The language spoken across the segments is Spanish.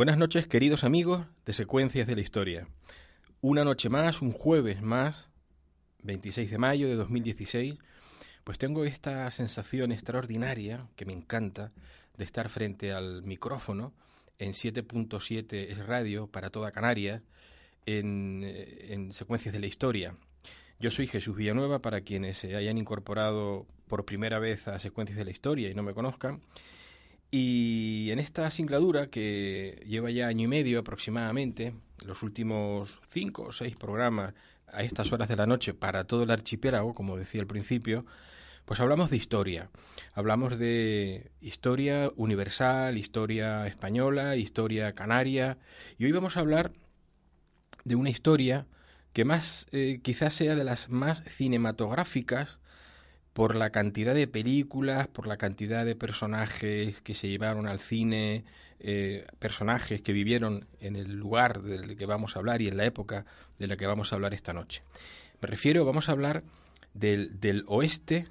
Buenas noches, queridos amigos de Secuencias de la Historia. Una noche más, un jueves más, 26 de mayo de 2016, pues tengo esta sensación extraordinaria que me encanta de estar frente al micrófono en 7.7 es radio para toda Canarias eh, en Secuencias de la Historia. Yo soy Jesús Villanueva para quienes se hayan incorporado por primera vez a Secuencias de la Historia y no me conozcan. Y en esta singladura que lleva ya año y medio aproximadamente, los últimos cinco o seis programas a estas horas de la noche para todo el archipiélago, como decía al principio, pues hablamos de historia. Hablamos de historia universal, historia española, historia canaria. Y hoy vamos a hablar de una historia que más eh, quizás sea de las más cinematográficas por la cantidad de películas, por la cantidad de personajes que se llevaron al cine, eh, personajes que vivieron en el lugar del que vamos a hablar y en la época de la que vamos a hablar esta noche. Me refiero, vamos a hablar del, del oeste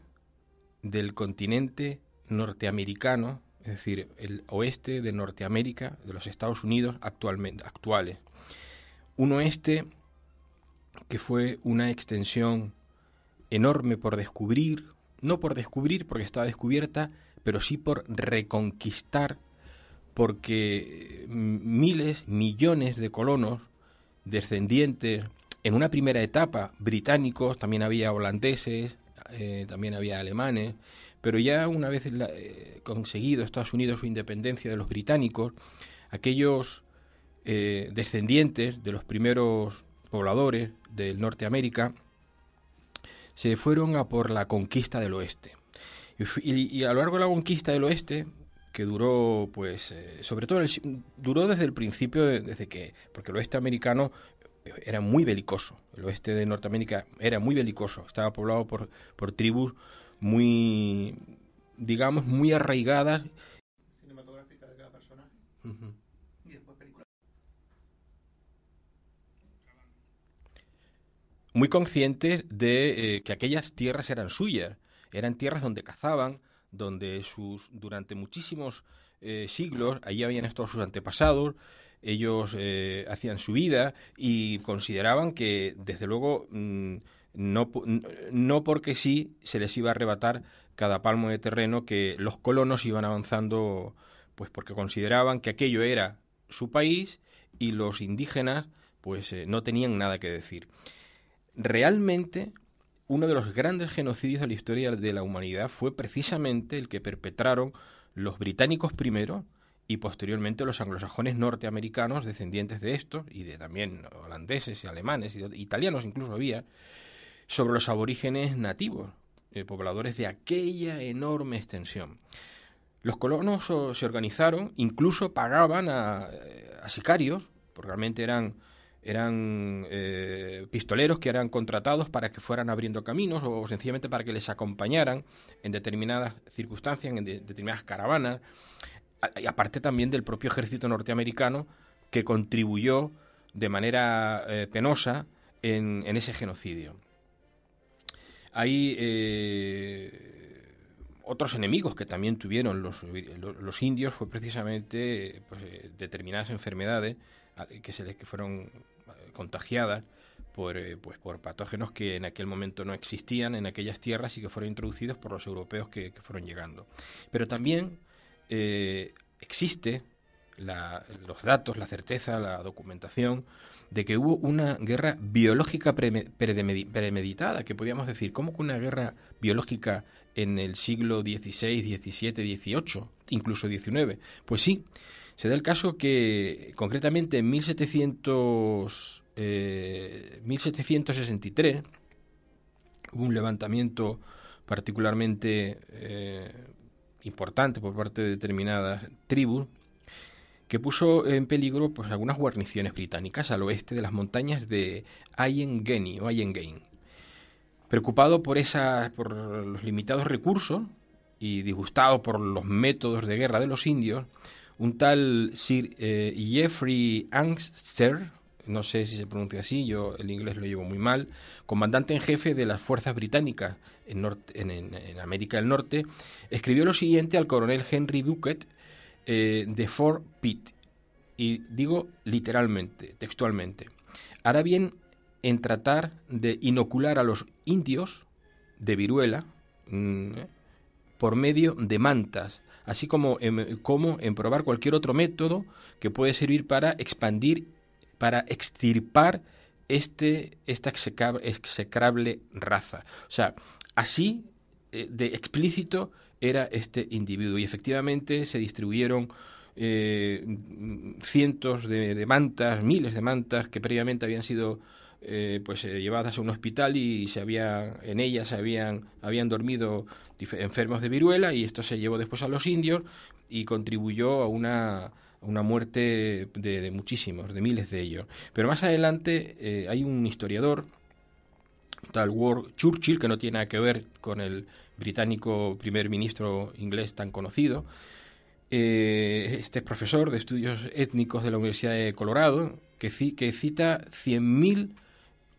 del continente norteamericano, es decir, el oeste de Norteamérica, de los Estados Unidos actualmente, actuales. Un oeste que fue una extensión enorme por descubrir, no por descubrir porque estaba descubierta, pero sí por reconquistar, porque miles, millones de colonos descendientes, en una primera etapa británicos, también había holandeses, eh, también había alemanes, pero ya una vez eh, conseguido Estados Unidos su independencia de los británicos, aquellos eh, descendientes de los primeros pobladores del Norteamérica se fueron a por la conquista del oeste. Y, a lo largo de la conquista del oeste, que duró, pues, sobre todo, duró desde el principio, desde que, porque el oeste americano era muy belicoso. El oeste de Norteamérica era muy belicoso. Estaba poblado por, por tribus muy, digamos, muy arraigadas. Cinematográfica de cada personaje después película. Muy conscientes de eh, que aquellas tierras eran suyas. Eran tierras donde cazaban, donde sus durante muchísimos eh, siglos allí habían estado sus antepasados, ellos eh, hacían su vida y consideraban que, desde luego, mm, no, no porque sí se les iba a arrebatar cada palmo de terreno que los colonos iban avanzando, pues porque consideraban que aquello era su país y los indígenas pues eh, no tenían nada que decir. Realmente, uno de los grandes genocidios de la historia de la humanidad fue precisamente el que perpetraron los británicos primero, y posteriormente los anglosajones norteamericanos, descendientes de estos, y de también holandeses y alemanes, y italianos incluso había, sobre los aborígenes nativos, eh, pobladores de aquella enorme extensión. Los colonos se organizaron, incluso pagaban a, eh, sicarios, porque realmente eran, eran eh, pistoleros que eran contratados para que fueran abriendo caminos o sencillamente para que les acompañaran en determinadas circunstancias, en determinadas caravanas y aparte también del propio ejército norteamericano que contribuyó de manera eh, penosa en, ese genocidio. Hay eh, otros enemigos que también tuvieron los, los, indios fue precisamente pues, determinadas enfermedades que se les que fueron contagiadas por, pues, por patógenos que en aquel momento no existían en aquellas tierras y que fueron introducidos por los europeos que fueron llegando. Pero también eh, existe los datos, la certeza, la documentación de que hubo una guerra biológica premeditada, que podríamos decir, ¿cómo que una guerra biológica en el siglo XVI, XVII, XVIII, incluso XIX? Pues sí, se da el caso que concretamente en 1700, 1763 eh, hubo un levantamiento particularmente eh, importante por parte de determinadas tribus que puso en peligro pues, algunas guarniciones británicas al oeste de las montañas de Ayengeni o Ayengain. Preocupado por, esa, por los limitados recursos y disgustado por los métodos de guerra de los indios, un tal Sir eh, Jeffrey Angster, no sé si se pronuncia así, yo el inglés lo llevo muy mal, comandante en jefe de las fuerzas británicas en, América del Norte, escribió lo siguiente al coronel Henry Bucket eh, de Fort Pitt y digo literalmente, textualmente, hará bien en tratar de inocular a los indios de viruela mm, por medio de mantas, así como en, como en probar cualquier otro método que puede servir para expandir, para extirpar este, esta execrable raza. O sea, así eh, de explícito era este individuo y efectivamente se distribuyeron eh, cientos de, mantas, miles de mantas que previamente habían sido eh, pues llevadas a un hospital y se había en ellas habían habían dormido enfermos de viruela y esto se llevó después a los indios y contribuyó a una una muerte de, muchísimos, de miles de ellos. Pero más adelante eh, hay un historiador, tal Ward Churchill, que no tiene nada que ver con el británico primer ministro inglés tan conocido. Eh, este profesor de estudios étnicos de la Universidad de Colorado, que, que cita 100.000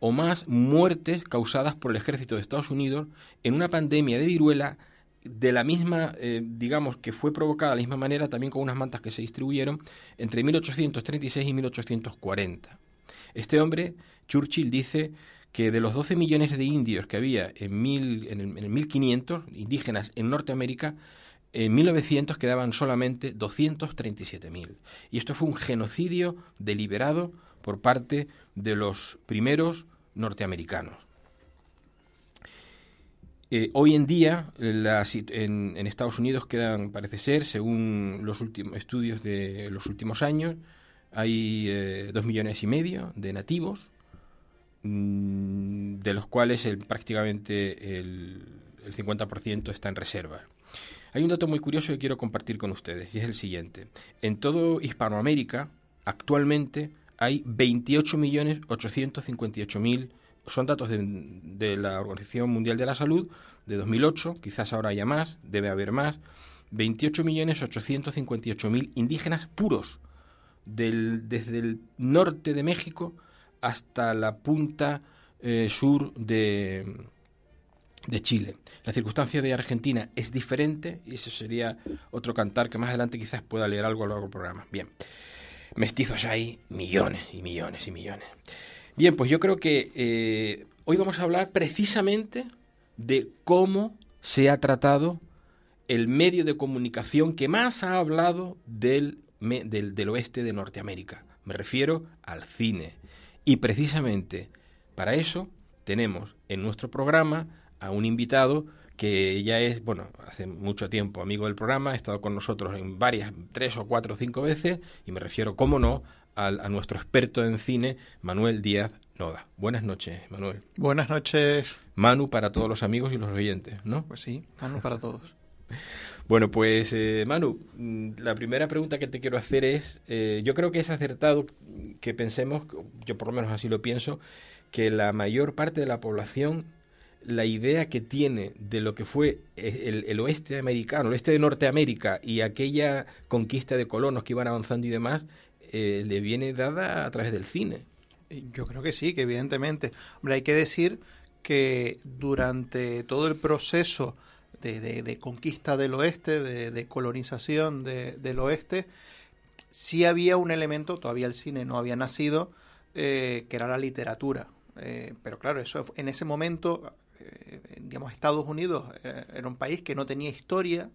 o más muertes causadas por el ejército de Estados Unidos en una pandemia de viruela de la misma, eh, digamos, que fue provocada de la misma manera también con unas mantas que se distribuyeron entre 1836 y 1840. Este hombre, Churchill, dice que de los 12 millones de indios que había en, mil, en, el, en 1500, indígenas en Norteamérica, en 1900 quedaban solamente 237.000. Y esto fue un genocidio deliberado por parte de los primeros norteamericanos. Eh, hoy en día, en, Estados Unidos quedan, parece ser, según los últimos estudios de los últimos años, hay eh, dos millones y medio de nativos, mm, de los cuales el, prácticamente el, el 50% está en reserva. Hay un dato muy curioso que quiero compartir con ustedes, y es el siguiente. En todo Hispanoamérica, actualmente, hay 28.858.000 son datos de, la Organización Mundial de la Salud de 2008, quizás ahora haya más, debe haber más, 28.858.000 indígenas puros, del, desde el norte de México hasta la punta eh, sur de, de Chile. La circunstancia de Argentina es diferente y eso sería otro cantar que más adelante quizás pueda leer algo a lo largo del programa. Bien, mestizos hay millones y millones y millones. Bien, pues yo creo que eh, hoy vamos a hablar precisamente de cómo se ha tratado el medio de comunicación que más ha hablado del, del, del oeste de Norteamérica. Me refiero al cine. Y precisamente para eso tenemos en nuestro programa a un invitado que ya es, bueno, hace mucho tiempo amigo del programa, ha estado con nosotros en varias, tres o cuatro o cinco veces, y me refiero, cómo no, a nuestro experto en cine, Manuel Díaz Noda. Buenas noches, Manuel. Buenas noches. Manu para todos los amigos y los oyentes, ¿no? Pues sí, Manu para todos. bueno, pues eh, Manu, mm, la primera pregunta que te quiero hacer es, eh, yo creo que es acertado que pensemos, yo por lo menos así lo pienso, que la mayor parte de la población la idea que tiene de lo que fue eh, el, oeste americano, el oeste de Norteamérica y aquella conquista de colonos que iban avanzando y demás, eh, le viene dada a través del cine. Yo creo que sí, que evidentemente. Hombre, hay que decir que durante todo el proceso de, conquista del oeste, de, colonización del oeste, sí había un elemento, todavía el cine no había nacido, eh, que era la literatura. Eh, pero claro, eso en ese momento, digamos, Estados Unidos era un país que no tenía historia,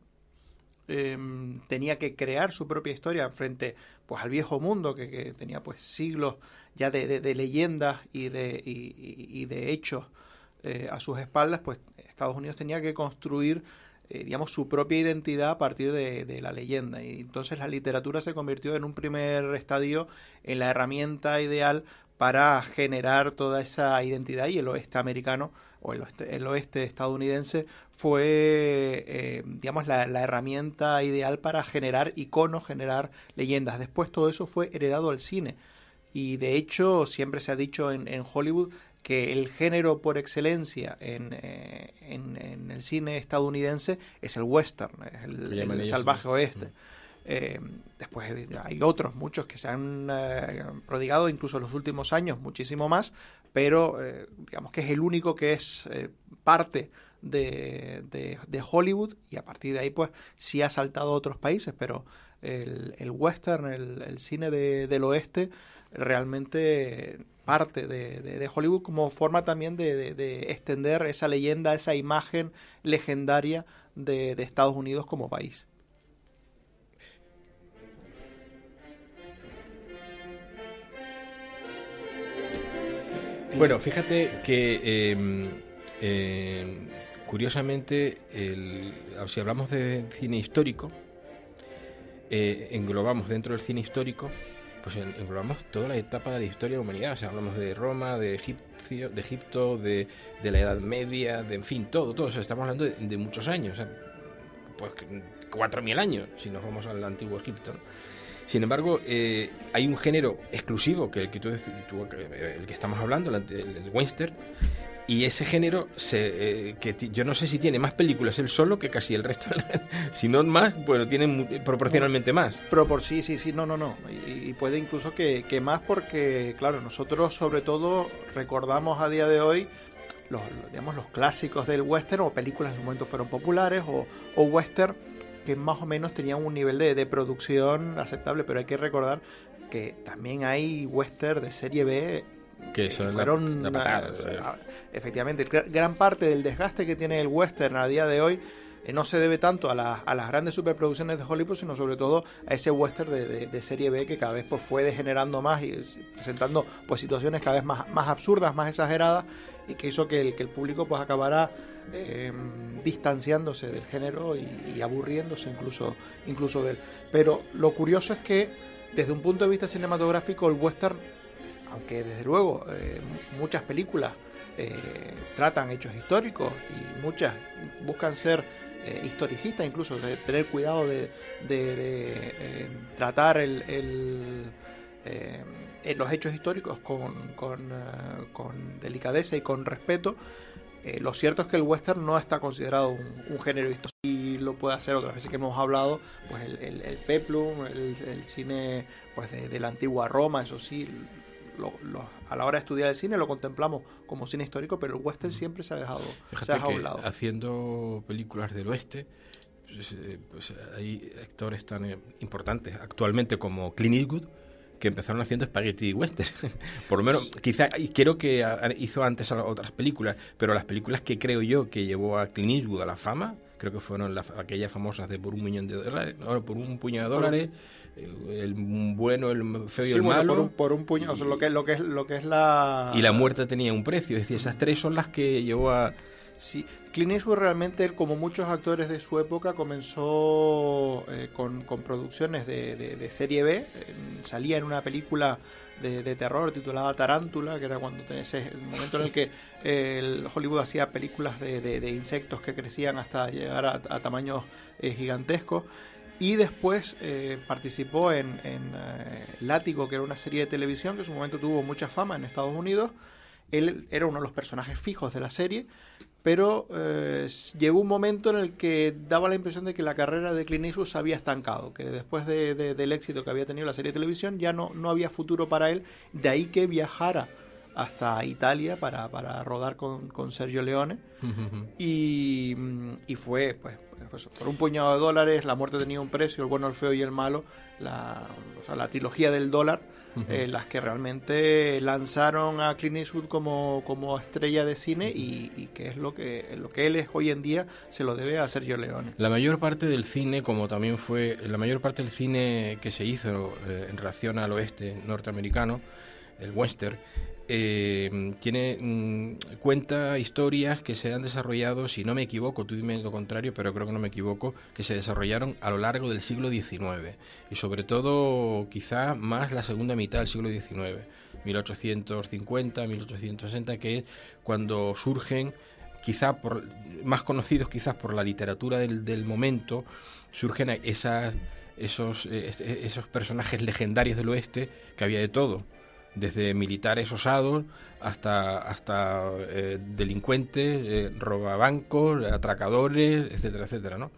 Em, tenía que crear su propia historia frente pues al viejo mundo que, tenía pues siglos ya de, leyendas y de, y, de hechos eh, a sus espaldas pues Estados Unidos tenía que construir eh, digamos su propia identidad a partir de, la leyenda. Y entonces la literatura se convirtió en un primer estadio en la herramienta ideal para generar toda esa identidad y el oeste americano o el oeste, estadounidense fue, eh, digamos, la, herramienta ideal para generar iconos, generar leyendas. Después todo eso fue heredado al cine. Y de hecho, siempre se ha dicho en, Hollywood que el género por excelencia en, eh, en, el cine estadounidense es el western, es el, salvaje oeste. Eh, después hay otros, muchos que se han eh, prodigado incluso en los últimos años, muchísimo más, pero eh, digamos que es el único que es parte de, de, Hollywood y a partir de ahí pues sí ha saltado a otros países, pero el, western, el, cine del oeste, realmente parte de, Hollywood como forma también de, extender esa leyenda, esa imagen legendaria de, Estados Unidos como país. Bueno, fíjate que em, curiosamente, el, si hablamos de cine histórico, eh, englobamos dentro del cine histórico, pues englobamos toda la etapa de la historia de la humanidad. O sea, hablamos de Roma, de, Egipcio, de Egipto, de, la Edad Media, de en fin, todo, todo. O estamos hablando de, muchos años, o sea, pues 4.000 años, si nos vamos al antiguo Egipto. Sin embargo, eh, hay un género exclusivo que, que tú, el que estamos hablando, el, el western, y ese género, se, eh, que yo no sé si tiene más películas él solo que casi el resto. si no más, bueno, tiene proporcionalmente más. Pero por sí, sí, sí, no, no, no. Y, puede incluso que, que, más porque, claro, nosotros sobre todo recordamos a día de hoy los, digamos, los clásicos del western o películas en su momento fueron populares o, o western que más o menos tenían un nivel de, de producción aceptable, pero hay que recordar que también hay western de serie B que son fueron efectivamente gran parte del desgaste que tiene el western a día de hoy eh, no se debe tanto a, las grandes superproducciones de Hollywood, sino sobre todo a ese western de, serie B que cada vez pues, fue degenerando más y presentando pues, situaciones cada vez más, más absurdas, más exageradas, y que hizo que el, que el público pues, acabara em, distanciándose del género y, aburriéndose incluso, incluso de él. Pero lo curioso es que desde un punto de vista cinematográfico el western aunque desde luego eh, muchas películas eh, tratan hechos históricos y muchas buscan ser eh, historicistas, incluso de tener cuidado de, tratar el, los hechos históricos con, con, delicadeza y con respeto. Lo cierto es que el western no está considerado un, género histórico y lo puede hacer otras veces que hemos hablado, pues el, el, peplum, el, cine pues de, la antigua Roma, eso sí, a la hora de estudiar el cine lo contemplamos como cine histórico, pero el western siempre se ha dejado, se ha dejado lado. Haciendo películas del oeste, pues, eh, pues hay actores tan eh, importantes actualmente como Clint Eastwood, que empezaron haciendo spaghetti western. Por lo menos, quizá, y creo que hizo antes otras películas, pero las películas que creo yo que llevó a Clint Eastwood a la fama, creo que fueron aquellas famosas de por un millón de dólares, no, por un puñado de dólares, eh, el bueno, el feo y el malo. Por un, por un puñado, lo que, lo, que es, lo que es la... Y la muerte tenía un precio, es decir, esas tres son las que llevó a... Sí, Clint Eastwood realmente, como muchos actores de su época, comenzó eh, con, producciones de, serie B. salía en una película de, terror titulada Tarántula, que era cuando tenés el momento en el que eh, Hollywood hacía películas de, insectos que crecían hasta llegar a, tamaños gigantescos y después eh, participó en, eh, Látigo, que era una serie de televisión que en su momento tuvo mucha fama en Estados Unidos. Él era uno de los personajes fijos de la serie, pero eh, llegó un momento en el que daba la impresión de que la carrera de Clint Eastwood se había estancado, que después del éxito que había tenido la serie de televisión ya no, no había futuro para él, de ahí que viajara hasta Italia para, para rodar con, con Sergio Leone. Y, y, fue pues pues, por un puñado de dólares, la muerte tenía un precio, el bueno, el feo y el malo, la, o sea, la trilogía del dólar, eh, las que realmente lanzaron a Clint Eastwood como, como estrella de cine y, que es lo que, lo que él es hoy en día, se lo debe a Sergio Leone. La mayor parte del cine, como también fue, la mayor parte del cine que se hizo eh, en relación al oeste norteamericano, el western, eh, tiene mm, cuenta historias que se han desarrollado, si no me equivoco, tú dime lo contrario, pero creo que no me equivoco, que se desarrollaron a lo largo del siglo XIX y sobre todo quizá más la segunda mitad del siglo XIX, 1850, 1860, que es cuando surgen quizá por más conocidos quizás por la literatura del, del momento, surgen esas esos, eh, esos personajes legendarios del oeste que había de todo desde militares osados hasta, hasta eh, delincuentes, eh, robabancos, atracadores, etcétera, etcétera, ¿no?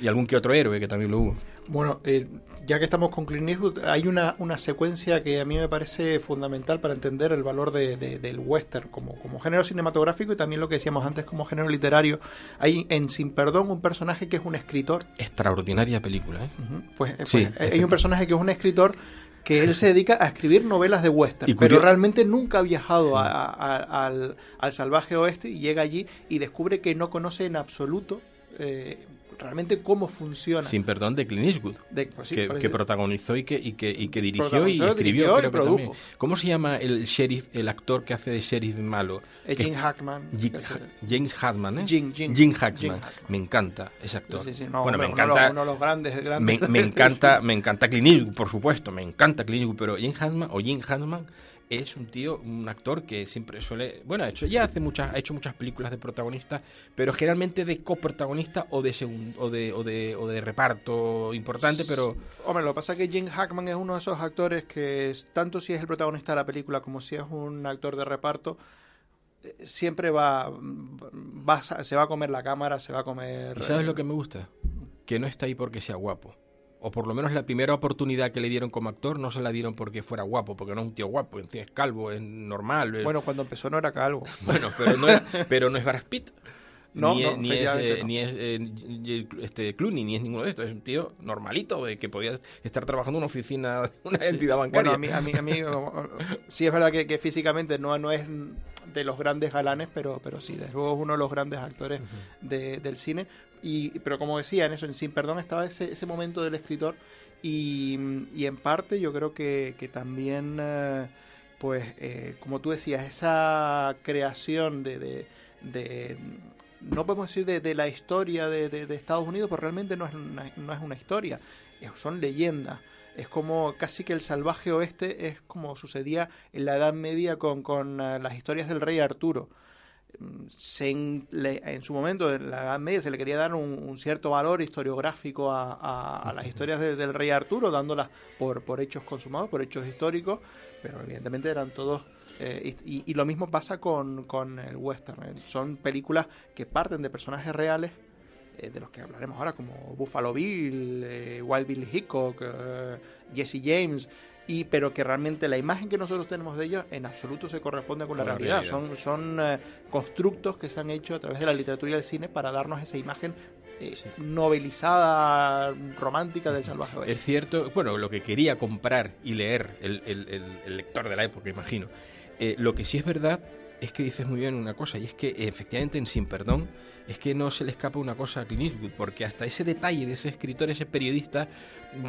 Y algún que otro héroe que también lo hubo. Bueno, eh, ya que estamos con Clint Eastwood, hay una, una secuencia que a mí me parece fundamental para entender el valor de, de- del western como, como género cinematográfico y también lo que decíamos antes como género literario. Hay en Sin Perdón un personaje que es un escritor. Extraordinaria película, ¿eh? Pues, eh, Sí, pues, hay exacto. un personaje que es un escritor que él se dedica a escribir novelas de western, pero realmente nunca ha viajado Sí. a- a- al, al salvaje oeste y llega allí y descubre que no conoce en absoluto eh, realmente cómo funciona. Sin perdón de Clint Eastwood. De- pues sí, que, protagonizó y que, y que, y que dirigió y escribió, dirigió y que. ¿Cómo se llama el sheriff, el actor que hace de sheriff malo? Eh, Hackman. Jim- el- James Hartman, ¿eh? Jim- Jim- Hackman. Jim Hackman. Me encanta ese actor. Sí, sí, no, bueno, hombre, me uno encanta. Uno de los grandes, Me, grandes me encanta, me encanta Clint Eastwood, por supuesto, me encanta Clint Eastwood, pero Jim Hackman o Jim Hackman es un tío, un actor que siempre suele, bueno, ha hecho ya hace muchas, ha hecho muchas películas de protagonista, pero generalmente de coprotagonista o de segun- o de o de o de reparto importante, pero Hombre, lo que pasa es que Jim Hackman es uno de esos actores que, tanto si es el protagonista de la película como si es un actor de reparto, eh, siempre va, va se va a comer la cámara, se va a comer... ¿y sabes eh, lo que me gusta? Que no está ahí porque sea guapo. O por lo menos la primera oportunidad que le dieron como actor no se la dieron porque fuera guapo, porque no es un tío guapo, es calvo, es normal. es- Bueno, cuando empezó no era calvo. Bueno, pero no, era- pero no es Brad Pitt. No, ni, no, es, ni es, eh, no. ni es, eh, este, Clooney, ni es ninguno de estos. Es un tío normalito, de que podía estar trabajando en una oficina una Sí. entidad bancaria. Bueno, a mí, a mí, a mí, sí es verdad que, que físicamente no, no es de los grandes galanes, pero, pero sí, desde luego es uno de los grandes actores de- del cine. Y, pero como decía, en eso, en Sin Perdón estaba ese, ese momento del escritor y, y en parte yo creo que, que también, eh, pues, eh, como tú decías, esa creación de... de- de- no podemos decir de, la historia de, de- de Estados Unidos, pero realmente no es una, no es una historia, son leyendas. Es como casi que el salvaje oeste es como sucedía en la Edad Media con, con eh, las historias del rey Arturo. Se en, le- en su momento, en la Edad Media, se le quería dar un, un cierto valor historiográfico a, a- a las historias de- del rey Arturo, dándolas por, por hechos consumados, por hechos históricos, pero evidentemente eran todos... eh, y, y lo mismo pasa con, con el western. eh. Son películas que parten de personajes reales eh, de los que hablaremos ahora, como Buffalo Bill, eh, Wild Bill Hickok, Jesse James, y, pero que realmente la imagen que nosotros tenemos de ellos en absoluto se corresponde con la realidad. realidad. Son, son eh, constructos que se han hecho a través de la literatura y el cine para darnos esa imagen eh, Sí. novelizada, romántica del salvaje oeste. Es cierto, bueno, lo que quería comprar y leer el, el- el- el lector de la época, imagino. Eh, lo que sí es verdad es que dices muy bien una cosa, y es que efectivamente en Sin Perdón es que no se le escapa una cosa a Clint Eastwood, porque hasta ese detalle de ese escritor, ese periodista,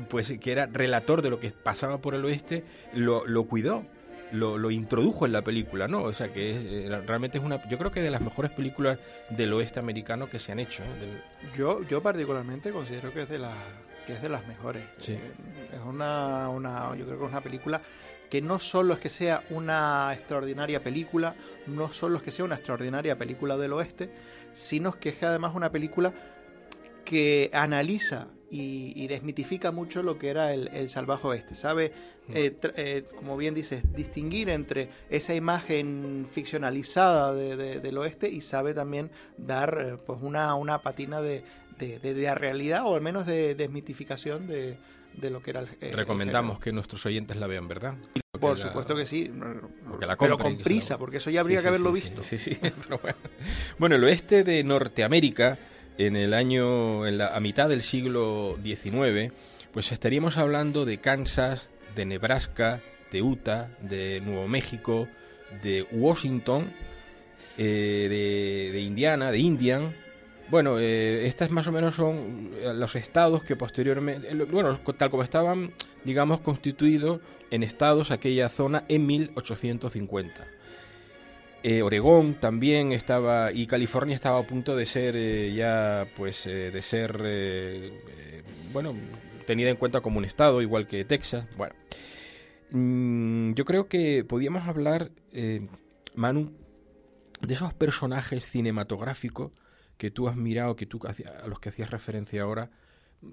pues que era relator de lo que pasaba por el oeste, lo, lo cuidó. Lo, lo introdujo en la película, ¿no? O sea que es, realmente es una, yo creo que de las mejores películas del oeste americano que se han hecho. ¿eh? Del- Yo, yo particularmente considero que es de las que es de las mejores. Sí. Eh, Es una, una, yo creo que es una película que no solo es que sea una extraordinaria película, no solo es que sea una extraordinaria película del oeste, sino que es además una película que analiza y, y desmitifica mucho lo que era el, el salvaje oeste. Sabe, eh, tra- eh, como bien dices, distinguir entre esa imagen ficcionalizada de- de- del oeste y sabe también dar eh, pues una, una patina de, de, realidad o al menos de desmitificación de, de lo que era el, el- Recomendamos que nuestros oyentes la vean, ¿verdad? Por Que la- supuesto que sí, que la pero con prisa, porque eso ya habría Sí, que haberlo sí, visto. Sí, sí, pero bueno. Bueno, el oeste de Norteamérica, en el año, en la, a mitad del siglo XIX, pues estaríamos hablando de Kansas, de Nebraska, de Utah, de Nuevo México, de Washington, eh, de, de Indiana, de Indian. Bueno, eh, estas más o menos son eh, los estados que posteriormente, eh, bueno, tal como estaban, digamos, constituidos en estados aquella zona en 1850. Eh, Oregón también estaba y California estaba a punto de ser ya pues de ser bueno tenida en cuenta como un estado igual que Texas bueno Mm, yo creo que podíamos hablar Manu de esos personajes cinematográficos que tú has mirado que tú hacía- a los que hacías referencia ahora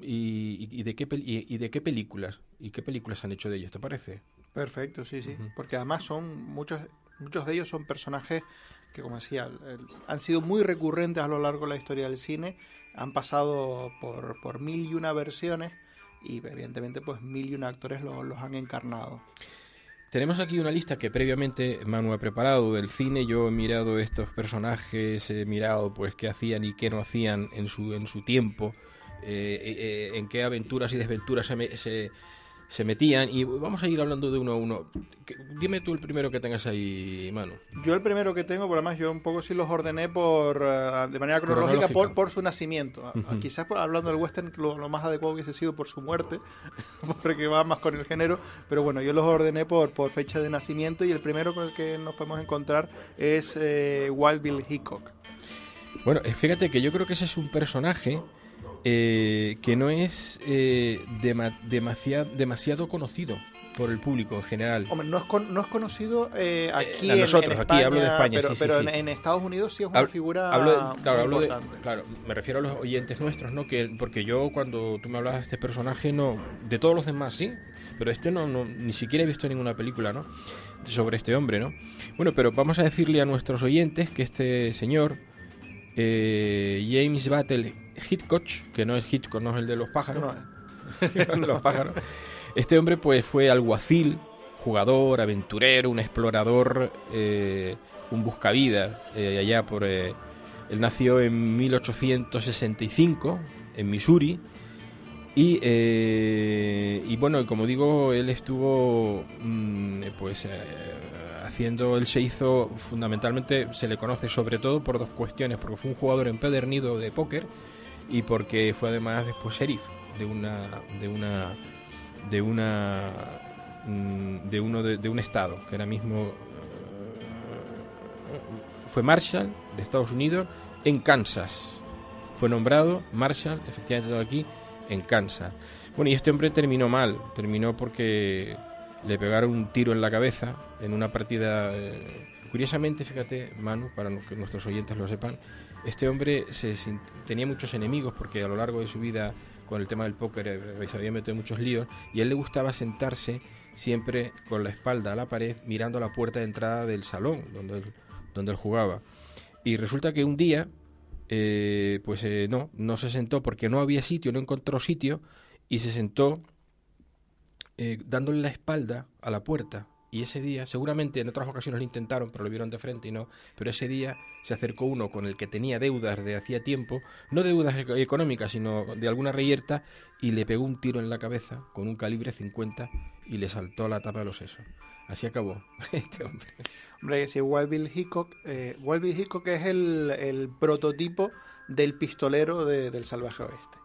y, y- y de qué y- y de qué películas y qué películas han hecho de ellos te parece Perfecto, sí, sí. Porque además son muchos, muchos de ellos son personajes que, como decía, el- han sido muy recurrentes a lo largo de la historia del cine. Han pasado por, por mil y una versiones y evidentemente pues mil y un actores los han encarnado. Tenemos aquí una lista que previamente Manu ha preparado del cine. Yo he mirado estos personajes, he mirado pues qué hacían y qué no hacían en su, en su tiempo, eh, eh, eh, en qué aventuras y desventuras se, se, se metían y vamos a ir hablando de uno a uno. Dime tú el primero que tengas ahí, Manu. Yo el primero que tengo, por además yo un poco sí los ordené por eh, de manera cronológica, Por, por, su nacimiento. Quizás hablando del western lo, más adecuado hubiese sido por su muerte, porque va más con el género, pero bueno, yo los ordené por, por fecha de nacimiento y el primero con el que nos podemos encontrar es eh, Wild Bill Hickok. Bueno, eh, fíjate que yo creo que ese es un personaje eh, que no es eh, demasiado, demasiado conocido por el público en general. Hombre, no es, no es conocido eh, aquí nosotros, en, aquí hablo de España, pero, pero En, Estados Unidos sí es una figura claro, hablo de, claro, me refiero a los oyentes nuestros, ¿no? Que porque yo cuando tú me hablabas de este personaje no, de todos los demás sí, pero este no, no ni siquiera he visto ninguna película, ¿no? Sobre este hombre, ¿no? Bueno, pero vamos a decirle a nuestros oyentes que este señor James Battle Hitchcock, que no es Hitchcock, no es el de los pájaros. los pájaros. Este hombre pues fue alguacil, jugador, aventurero, un explorador, eh, un buscavidas eh, allá por... Eh, él nació en 1865 en Missouri y, y bueno, como digo, él estuvo mm, pues haciendo, él se hizo fundamentalmente, se le conoce sobre todo por dos cuestiones, porque fue un jugador empedernido de póker y porque fue además después sheriff de una de una de una mm, de uno de, un estado que ahora mismo eh, fue Marshall de Estados Unidos en Kansas. Fue nombrado Marshall efectivamente aquí en Kansas. Bueno y este hombre terminó mal terminó porque le pegaron un tiro en la cabeza en una partida eh, curiosamente fíjate Manu para que nuestros oyentes lo sepan este hombre tenía muchos enemigos porque a lo largo de su vida con el tema del póker eh, se había metido muchos líos y él le gustaba sentarse siempre con la espalda a la pared mirando a la puerta de entrada del salón donde él, donde él jugaba. Y resulta que un día, eh, pues eh, no, no se sentó porque no había sitio, no encontró sitio y se sentó dándole la espalda a la puerta y ese día, seguramente en otras ocasiones lo intentaron, pero lo vieron de frente y no, pero ese día se acercó uno con el que tenía deudas de hacía tiempo, no deudas económicas, sino de alguna reyerta, y le pegó un tiro en la cabeza con un calibre 50 y le saltó la tapa de los sesos. Así acabó este hombre. Hombre, si Wild Bill Hickok, eh, Wild Bill Hickok es el, el prototipo del pistolero del salvaje oeste.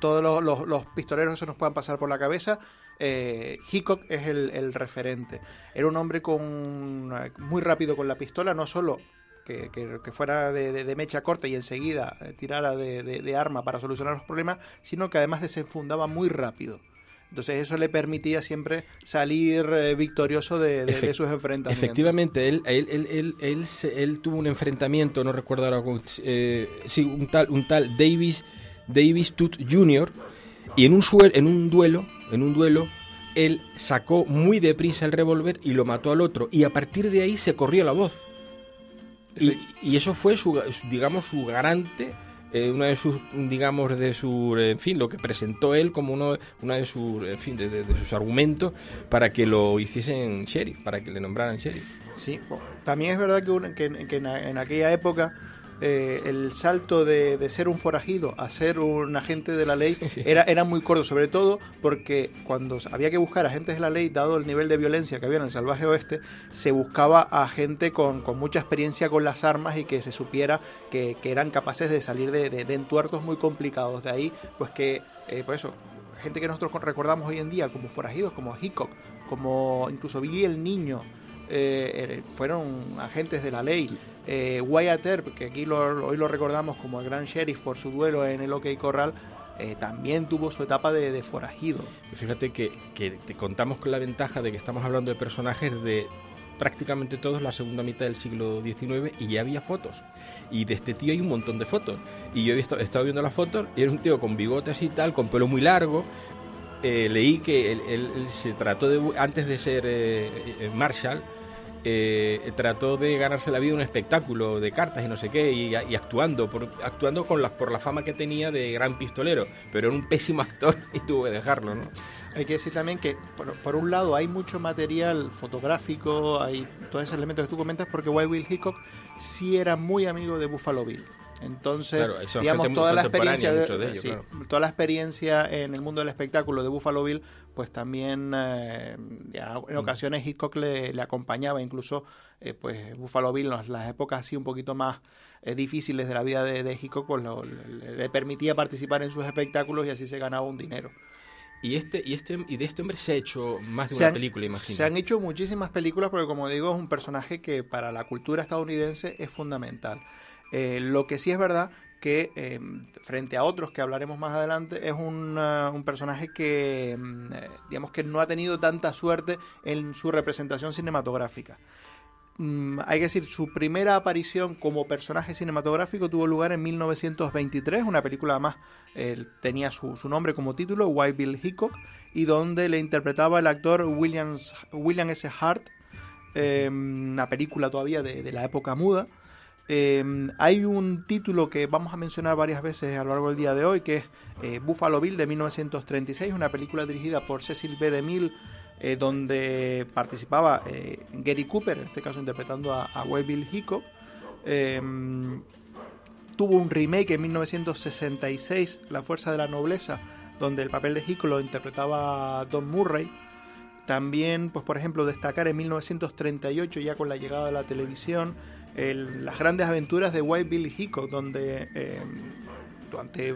todos los, los, los pistoleros que se nos puedan pasar por la cabeza eh, Hickok es el, referente. Era un hombre con muy rápido con la pistola, no solo que, fuera de, mecha corta y enseguida eh, tirara de, arma para solucionar los problemas, sino que además desenfundaba muy rápido. Entonces eso le permitía siempre salir eh, victorioso de, sus enfrentamientos. Efectivamente, él, él, él, tuvo un enfrentamiento, no recuerdo ahora, sí, un tal, un tal Davis, Davis Tooth Jr., y en un, en un duelo, en un duelo, él sacó muy deprisa el revólver y lo mató al otro. Y a partir de ahí se corrió la voz. Y, eso fue su, digamos, su garante, eh, una de sus, digamos, de su, en fin, lo que presentó él como uno, una de sus, en fin, de, sus argumentos para que lo hiciesen sheriff, para que le nombraran sheriff. Sí, también es verdad que, que en aquella época eh, el salto de, ser un forajido a ser un agente de la ley era, era muy corto, sobre todo porque cuando había que buscar agentes de la ley, dado el nivel de violencia que había en el salvaje oeste, se buscaba a gente con, mucha experiencia con las armas y que se supiera que, eran capaces de salir de, de, entuertos muy complicados. De ahí, pues que, eh, por eso, gente que nosotros recordamos hoy en día como forajidos, como Hickok, como incluso Billy el Niño, eh, fueron agentes de la ley. Eh, Wyatt Earp, que aquí hoy lo recordamos como el gran sheriff por su duelo en el OK Corral, eh, también tuvo su etapa de, forajido. Fíjate que, te contamos con la ventaja de que estamos hablando de personajes de prácticamente todos la segunda mitad del siglo XIX y ya había fotos. Y de este tío hay un montón de fotos. Y yo he, visto, he estado viendo las fotos y era un tío con bigotes y tal, con pelo muy largo. Eh, leí que él, se trató de, antes de ser Marshall, eh, trató de ganarse la vida un espectáculo de cartas y no sé qué, y, actuando, por, actuando con por la fama que tenía de gran pistolero, pero era un pésimo actor y tuvo que dejarlo, ¿no? Hay que decir también que, por, un lado, hay mucho material fotográfico, hay todos esos elementos que tú comentas, porque Wild Bill Hickok sí era muy amigo de Buffalo Bill. Entonces, digamos, toda la experiencia de, toda la experiencia en el mundo del espectáculo de Buffalo Bill, pues también eh, en mm. ocasiones Hitchcock le, acompañaba, incluso eh, pues Buffalo Bill en las épocas así un poquito más eh, difíciles de la vida de, de Hitchcock, pues le, permitía participar en sus espectáculos y así se ganaba un dinero. Y este, y este, y de este hombre se ha hecho más de una película, imagino. Se han hecho muchísimas películas porque, como digo, es un personaje que para la cultura estadounidense es fundamental. Eh, lo que sí es verdad que eh, frente a otros que hablaremos más adelante es un, personaje que mm, eh, digamos que no ha tenido tanta suerte en su representación cinematográfica. Mm, hay que decir, su primera aparición como personaje cinematográfico tuvo lugar en 1923, una película más, tenía su, nombre como título, White Bill Hickok, y donde le interpretaba el actor William S. Hart, una película todavía de la época muda. Em, hay un título que vamos a mencionar varias veces a lo largo del día de hoy, que es eh, Buffalo Bill de 1936, una película dirigida por Cecil B. DeMille, eh, donde participaba eh, Gary Cooper, en este caso interpretando a, a Bill Hickok. Em, tuvo un remake en 1966, La Fuerza de la Nobleza, donde el papel de Hickok lo interpretaba Don Murray. También, pues por ejemplo, destacar en 1938, ya con la llegada de la televisión, las grandes aventuras de White Bill Hickok, donde eh, durante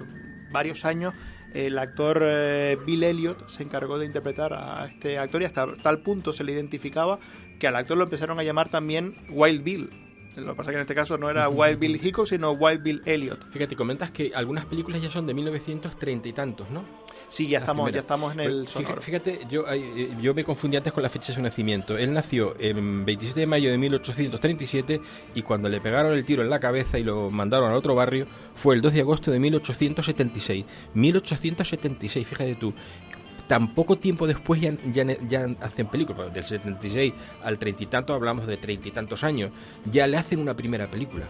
varios años el actor eh, Bill Elliot se encargó de interpretar a este actor y hasta tal punto se le identificaba que al actor lo empezaron a llamar también Wild Bill. Lo que pasa es que en este caso no era Wild Bill Hickok, sino Wild Bill Elliot. Fíjate, comentas que algunas películas ya son de 1930 y tantos, ¿no? Sí, ya estamos, ya estamos en el sonoro. Fíjate, yo, eh, yo me confundí antes con la fecha de su nacimiento. Él nació el 27 de mayo de 1837 y cuando le pegaron el tiro en la cabeza y lo mandaron al otro barrio fue el 2 de agosto de 1876. 1876, fíjate tú tan poco tiempo después ya, ya, hacen películas, del 76 al treinta y tanto hablamos de treinta y tantos años, ya le hacen una primera película.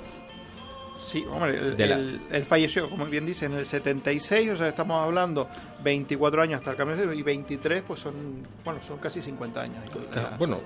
Sí, hombre, él, falleció, como bien dice, en el 76, o sea, estamos hablando 24 años hasta el cambio y 23, pues son, bueno, son casi 50 años. Bueno,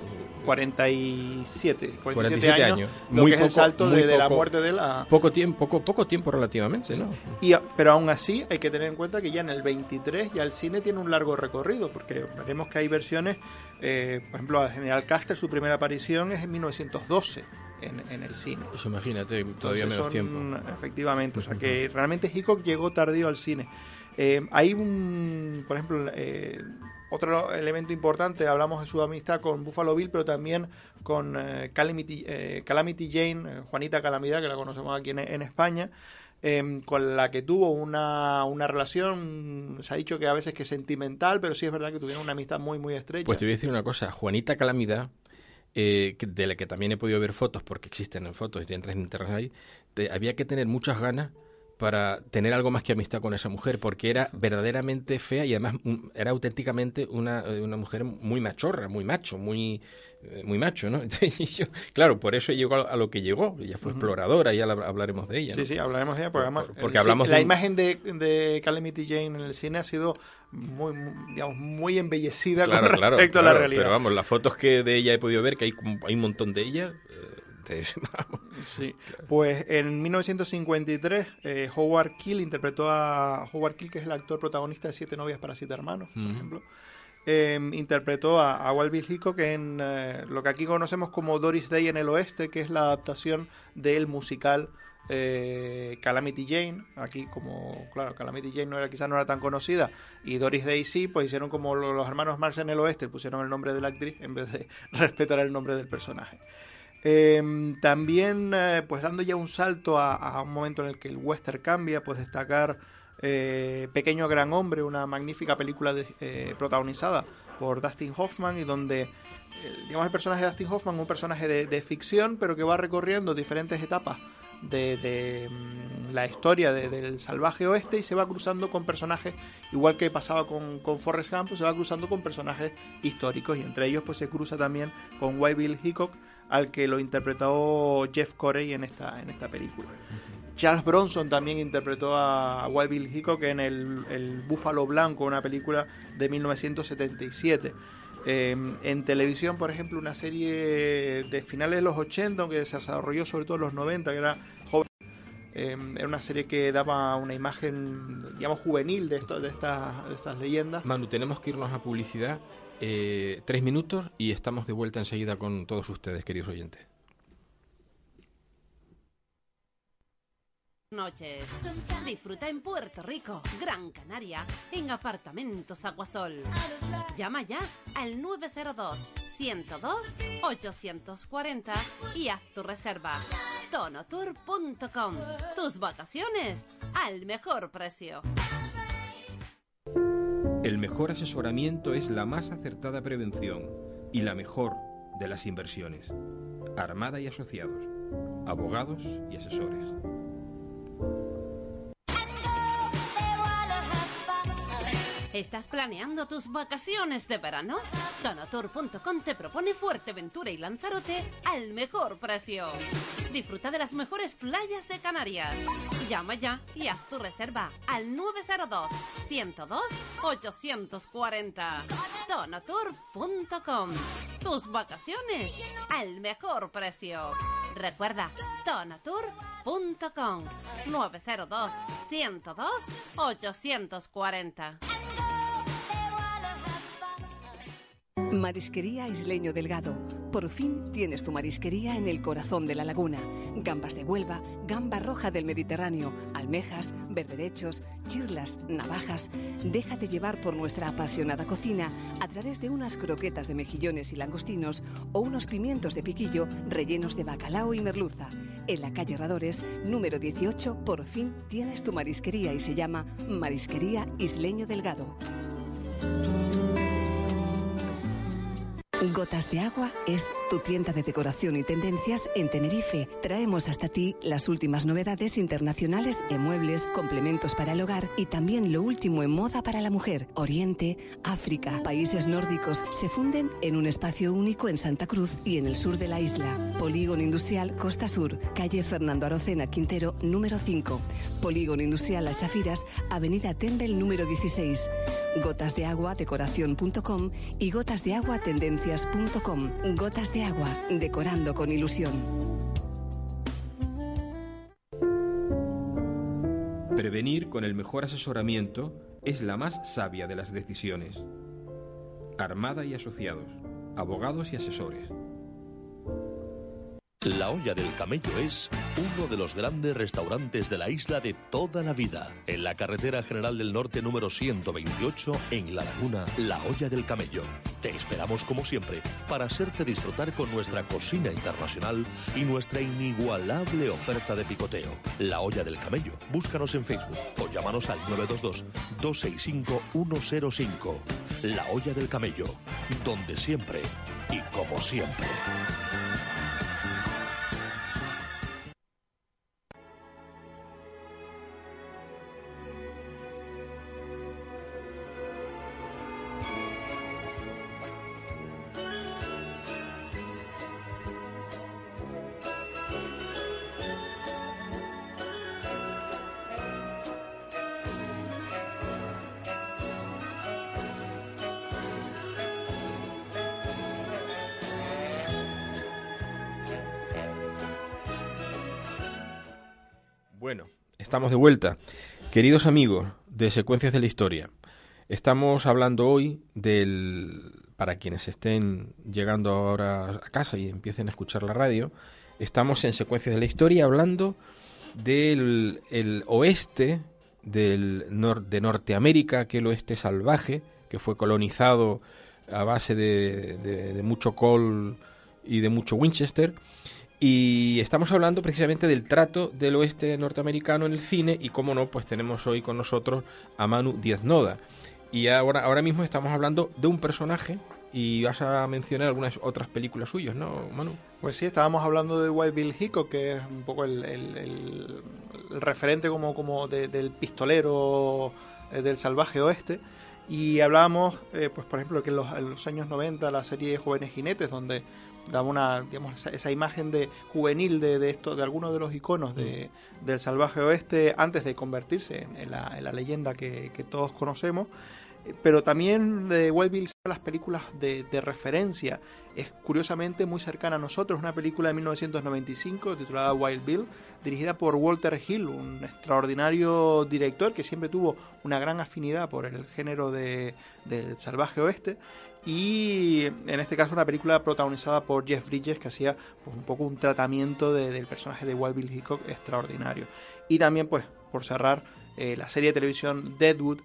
47, 47, años, muy que es el salto de, la muerte de la... Poco tiempo, poco, poco tiempo relativamente, ¿no? Y, pero aún así hay que tener en cuenta que ya en el 23 ya el cine tiene un largo recorrido, porque veremos que hay versiones, eh, por ejemplo, al General Caster, su primera aparición es en 1912 en, el cine. Pues imagínate, todavía menos tiempo. Efectivamente, o sea que realmente Hitchcock llegó tardío al cine. Eh, hay un, por ejemplo, eh, otro elemento importante, hablamos de su amistad con Buffalo Bill, pero también con eh, Calamity, Calamity, Jane, Juanita Calamidad, que la conocemos aquí en, España. con la que tuvo una, una, relación, se ha dicho que a veces que sentimental, pero sí es verdad que tuvieron una amistad muy, muy estrecha. Pues te voy a decir una cosa, Juanita Calamidad eh, de la que también he podido ver fotos, porque existen en fotos y entras en internet ahí, había que tener muchas ganas para tener algo más que amistad con esa mujer, porque era verdaderamente fea y además mm, era auténticamente una, eh, una mujer muy machorra, muy macho, muy, eh, muy macho, ¿no? claro, por eso llegó a lo que llegó. Ella fue exploradora, ya hablaremos de ella. Sí, sí, hablaremos de ella, porque además porque hablamos la imagen de, de Calamity Jane en el cine ha sido muy, digamos, muy embellecida con respecto a la realidad. Pero vamos, las fotos que de ella he podido ver, que hay, hay un montón de ella. Eh, sí, pues en 1953 eh, Howard Keel interpretó a Howard Keel, que es el actor protagonista de Siete novias para siete hermanos, por ejemplo. Em, interpretó a, a Hickok en eh, lo que aquí conocemos como Doris Day en el Oeste, que es la adaptación del musical eh, Calamity Jane. Aquí, como, claro, Calamity Jane no era, quizás no era tan conocida, y Doris Day sí, pues hicieron como los hermanos Marx en el Oeste, pusieron el nombre de la actriz en vez de respetar el nombre del personaje. Em, también, eh, pues dando ya un salto a, un momento en el que el western cambia, pues destacar eh, Pequeño Gran Hombre, una magnífica película eh, protagonizada por Dustin Hoffman y donde, eh, digamos, el personaje de Dustin Hoffman, un personaje de, ficción, pero que va recorriendo diferentes etapas de, mm, la historia del salvaje oeste y se va cruzando con personajes, igual que pasaba con, con Forrest Gump, se va cruzando con personajes históricos y entre ellos pues se cruza también con White Bill Hickok, al que lo interpretó Jeff Corey en esta, en esta película. Charles Bronson también interpretó a White Bill Hickok en el, el Búfalo Blanco, una película de 1977. Em, en televisión, por ejemplo, una serie de finales de los 80, aunque se desarrolló sobre todo en los 90, que era joven. Em, era una serie que daba una imagen, digamos, juvenil de, esto, de, estas, de estas leyendas. Manu, tenemos que irnos a publicidad. Eh, tres minutos y estamos de vuelta enseguida con todos ustedes, queridos oyentes. noches. Disfruta en Puerto Rico, Gran Canaria, en apartamentos Aguasol. Llama ya al 902 102 840 y haz tu reserva. tonotour.com. Tus vacaciones al mejor precio. El mejor asesoramiento es la más acertada prevención y la mejor de las inversiones. Armada y asociados, abogados y asesores. ¿Estás planeando tus vacaciones de verano? Tonotour.com te propone Fuerteventura y Lanzarote al mejor precio. Disfruta de las mejores playas de Canarias. Llama ya y haz tu reserva al 902 102 840. Tonotour.com. Tus vacaciones al mejor precio. Recuerda, tonotour.com 902 102 840. Marisquería Isleño Delgado. Por fin tienes tu marisquería en el corazón de la laguna. Gambas de Huelva, gamba roja del Mediterráneo, almejas, berberechos, chirlas, navajas. Déjate llevar por nuestra apasionada cocina a través de unas croquetas de mejillones y langostinos o unos pimientos de piquillo rellenos de bacalao y merluza. En la calle Radores, número 18, por fin tienes tu marisquería y se llama Marisquería Isleño Delgado. Gotas de Agua es tu tienda de decoración y tendencias en Tenerife. Traemos hasta ti las últimas novedades internacionales en muebles, complementos para el hogar y también lo último en moda para la mujer. Oriente, África, países nórdicos se funden en un espacio único en Santa Cruz y en el sur de la isla. Polígono Industrial Costa Sur, calle Fernando Arocena Quintero, número 5. Polígono Industrial Las Chafiras, Avenida Tembel, número 16. Gotas de Agua, decoración.com y Gotas de Agua, tendencias.com. Gotas de Agua, decorando con ilusión. Prevenir con el mejor asesoramiento es la más sabia de las decisiones. Armada y asociados, abogados y asesores. La Olla del Camello es uno de los grandes restaurantes de la isla de toda la vida. En la carretera general del norte número 128, en La Laguna, La Olla del Camello. Te esperamos como siempre para hacerte disfrutar con nuestra cocina internacional y nuestra inigualable oferta de picoteo. La Olla del Camello. Búscanos en Facebook o llámanos al 922-265-105. La Olla del Camello. Donde siempre y como siempre. Estamos de vuelta. Queridos amigos de Secuencias de la Historia, estamos hablando hoy del, para quienes estén llegando ahora a casa y empiecen a escuchar la radio, estamos en Secuencias de la Historia hablando del el oeste del de Norteamérica, aquel oeste salvaje que fue colonizado a base de, de mucho col y de mucho Winchester y estamos hablando precisamente del trato del oeste norteamericano en el cine y como no, pues tenemos hoy con nosotros a Manu Díaz Noda. Y ahora, ahora mismo estamos hablando de un personaje y vas a mencionar algunas otras películas suyas, ¿no, Manu? Pues sí, estábamos hablando de Wild Bill Hickok, que es un poco el, referente como, como del pistolero eh, del salvaje oeste. Y hablábamos, eh, pues por ejemplo, que en los, años 90 la serie Jóvenes Jinetes, donde daba una, digamos, esa, imagen de juvenil de, esto, de algunos de los iconos de, mm. del salvaje oeste antes de convertirse en, la, leyenda que, todos conocemos. Pero también de Wild Bill las películas de, de, referencia. Es curiosamente muy cercana a nosotros, una película de 1995 titulada Wild Bill, dirigida por Walter Hill, un extraordinario director que siempre tuvo una gran afinidad por el género de, salvaje oeste. Y en este caso una película protagonizada por Jeff Bridges que hacía pues, un poco un tratamiento del personaje de Wild Bill Hickok extraordinario. Y también pues por cerrar eh, la serie de televisión Deadwood,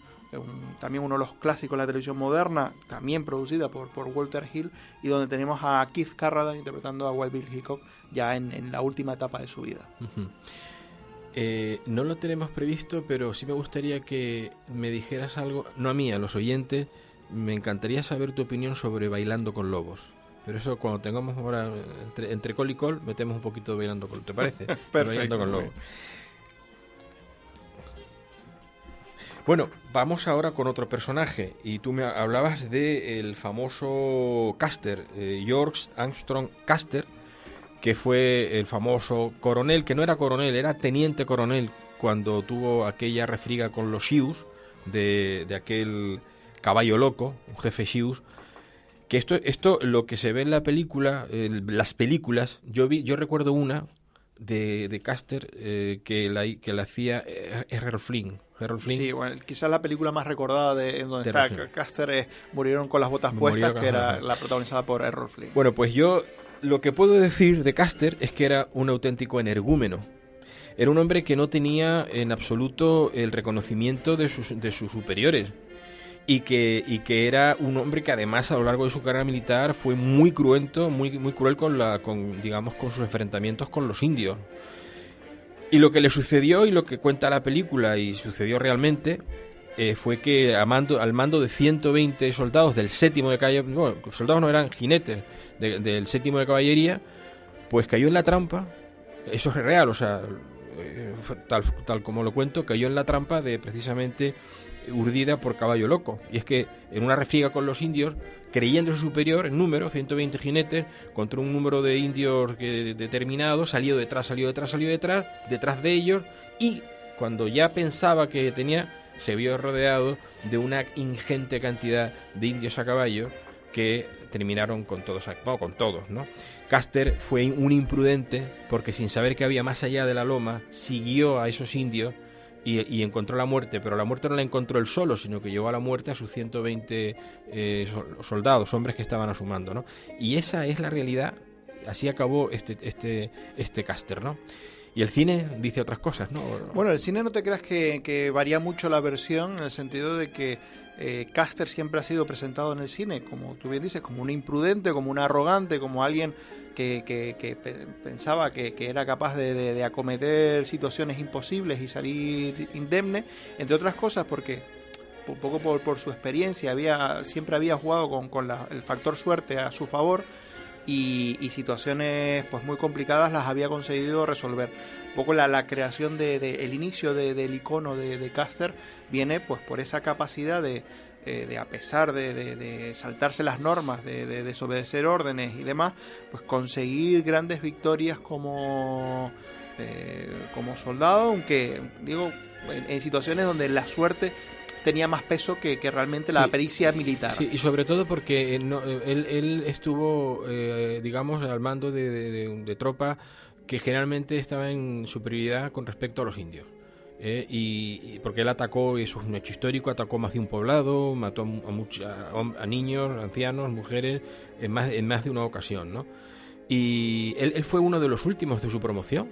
también uno de los clásicos de la televisión moderna, también producida por, por Walter Hill, y donde tenemos a Keith Carradine interpretando a Wild Bill Hickok ya en, la última etapa de su vida. Eh, no lo tenemos previsto, pero sí me gustaría que me dijeras algo, no a mí, a los oyentes, me encantaría saber tu opinión sobre Bailando con Lobos. Pero eso cuando tengamos ahora entre, entre col y col, metemos un poquito de Bailando con ¿te parece? Perfecto. con Lobos. Bueno, vamos ahora con otro personaje. Y tú me hablabas del famoso Caster, eh, George Armstrong Caster, que fue el famoso coronel, que no era coronel, era teniente coronel cuando tuvo aquella refriga con los Shius de, aquel caballo loco, un jefe Shius. Que esto, esto, lo que se ve en la película, las películas, yo vi, yo recuerdo una de, de Caster eh, que la que la hacía Errol Flynn Sí, bueno, quizás la película más recordada de en donde está Caster es Murieron con las botas puestas, que era la protagonizada por Errol Flynn. Bueno, pues yo lo que puedo decir de Caster es que era un auténtico energúmeno. Era un hombre que no tenía en absoluto el reconocimiento de sus, de sus superiores. Y que, y que era un hombre que además a lo largo de su carrera militar fue muy cruento, muy, muy cruel con, la, con, digamos, con sus enfrentamientos con los indios. Y lo que le sucedió y lo que cuenta la película y sucedió realmente eh, fue que al mando de 120 soldados del séptimo de caballería, bueno, soldados no eran jinetes, del séptimo de caballería, pues cayó en la trampa, eso es real, o sea, eh, tal, tal como lo cuento, cayó en la trampa de precisamente urdida por caballo loco. Y es que en una refriega con los indios, creyendo superior en número, 120 jinetes, contra un número de indios determinado, salió detrás, salió detrás, salió detrás, detrás de ellos, y cuando ya pensaba que tenía, se vio rodeado de una ingente cantidad de indios a caballo que terminaron con todos, con todos, ¿no? Caster fue un imprudente porque sin saber que había más allá de la loma, siguió a esos indios y, encontró la muerte, pero la muerte no la encontró él solo, sino que llevó a la muerte a sus 120 eh, soldados, hombres que estaban asumando, ¿no? Y esa es la realidad, así acabó este, este, este caster, ¿no? Y el cine dice otras cosas, ¿no? Bueno, el cine no te creas que, varía mucho la versión en el sentido de que eh, Caster siempre ha sido presentado en el cine, como tú bien dices, como un imprudente, como un arrogante, como alguien que, pensaba que, era capaz de, acometer situaciones imposibles y salir indemne, entre otras cosas porque un poco por, su experiencia había siempre había jugado con, el factor suerte a su favor y, situaciones pues muy complicadas las había conseguido resolver. Un poco la, creación del de, el inicio del icono de, Caster viene pues por esa capacidad de, eh, de a pesar de, saltarse las normas, de, desobedecer órdenes y demás, pues conseguir grandes victorias como, eh, como soldado, aunque digo, en, situaciones donde la suerte tenía más peso que, realmente la pericia militar. Sí, y sobre todo porque él, él, estuvo, eh, digamos, al mando de, de tropa que generalmente estaba en superioridad con respecto a los indios. Eh, y, porque él atacó, eso es un hecho histórico, atacó más de un poblado, mató a, a, niños, ancianos, mujeres, en más, en más de una ocasión, ¿no? Y él, fue uno de los últimos de su promoción.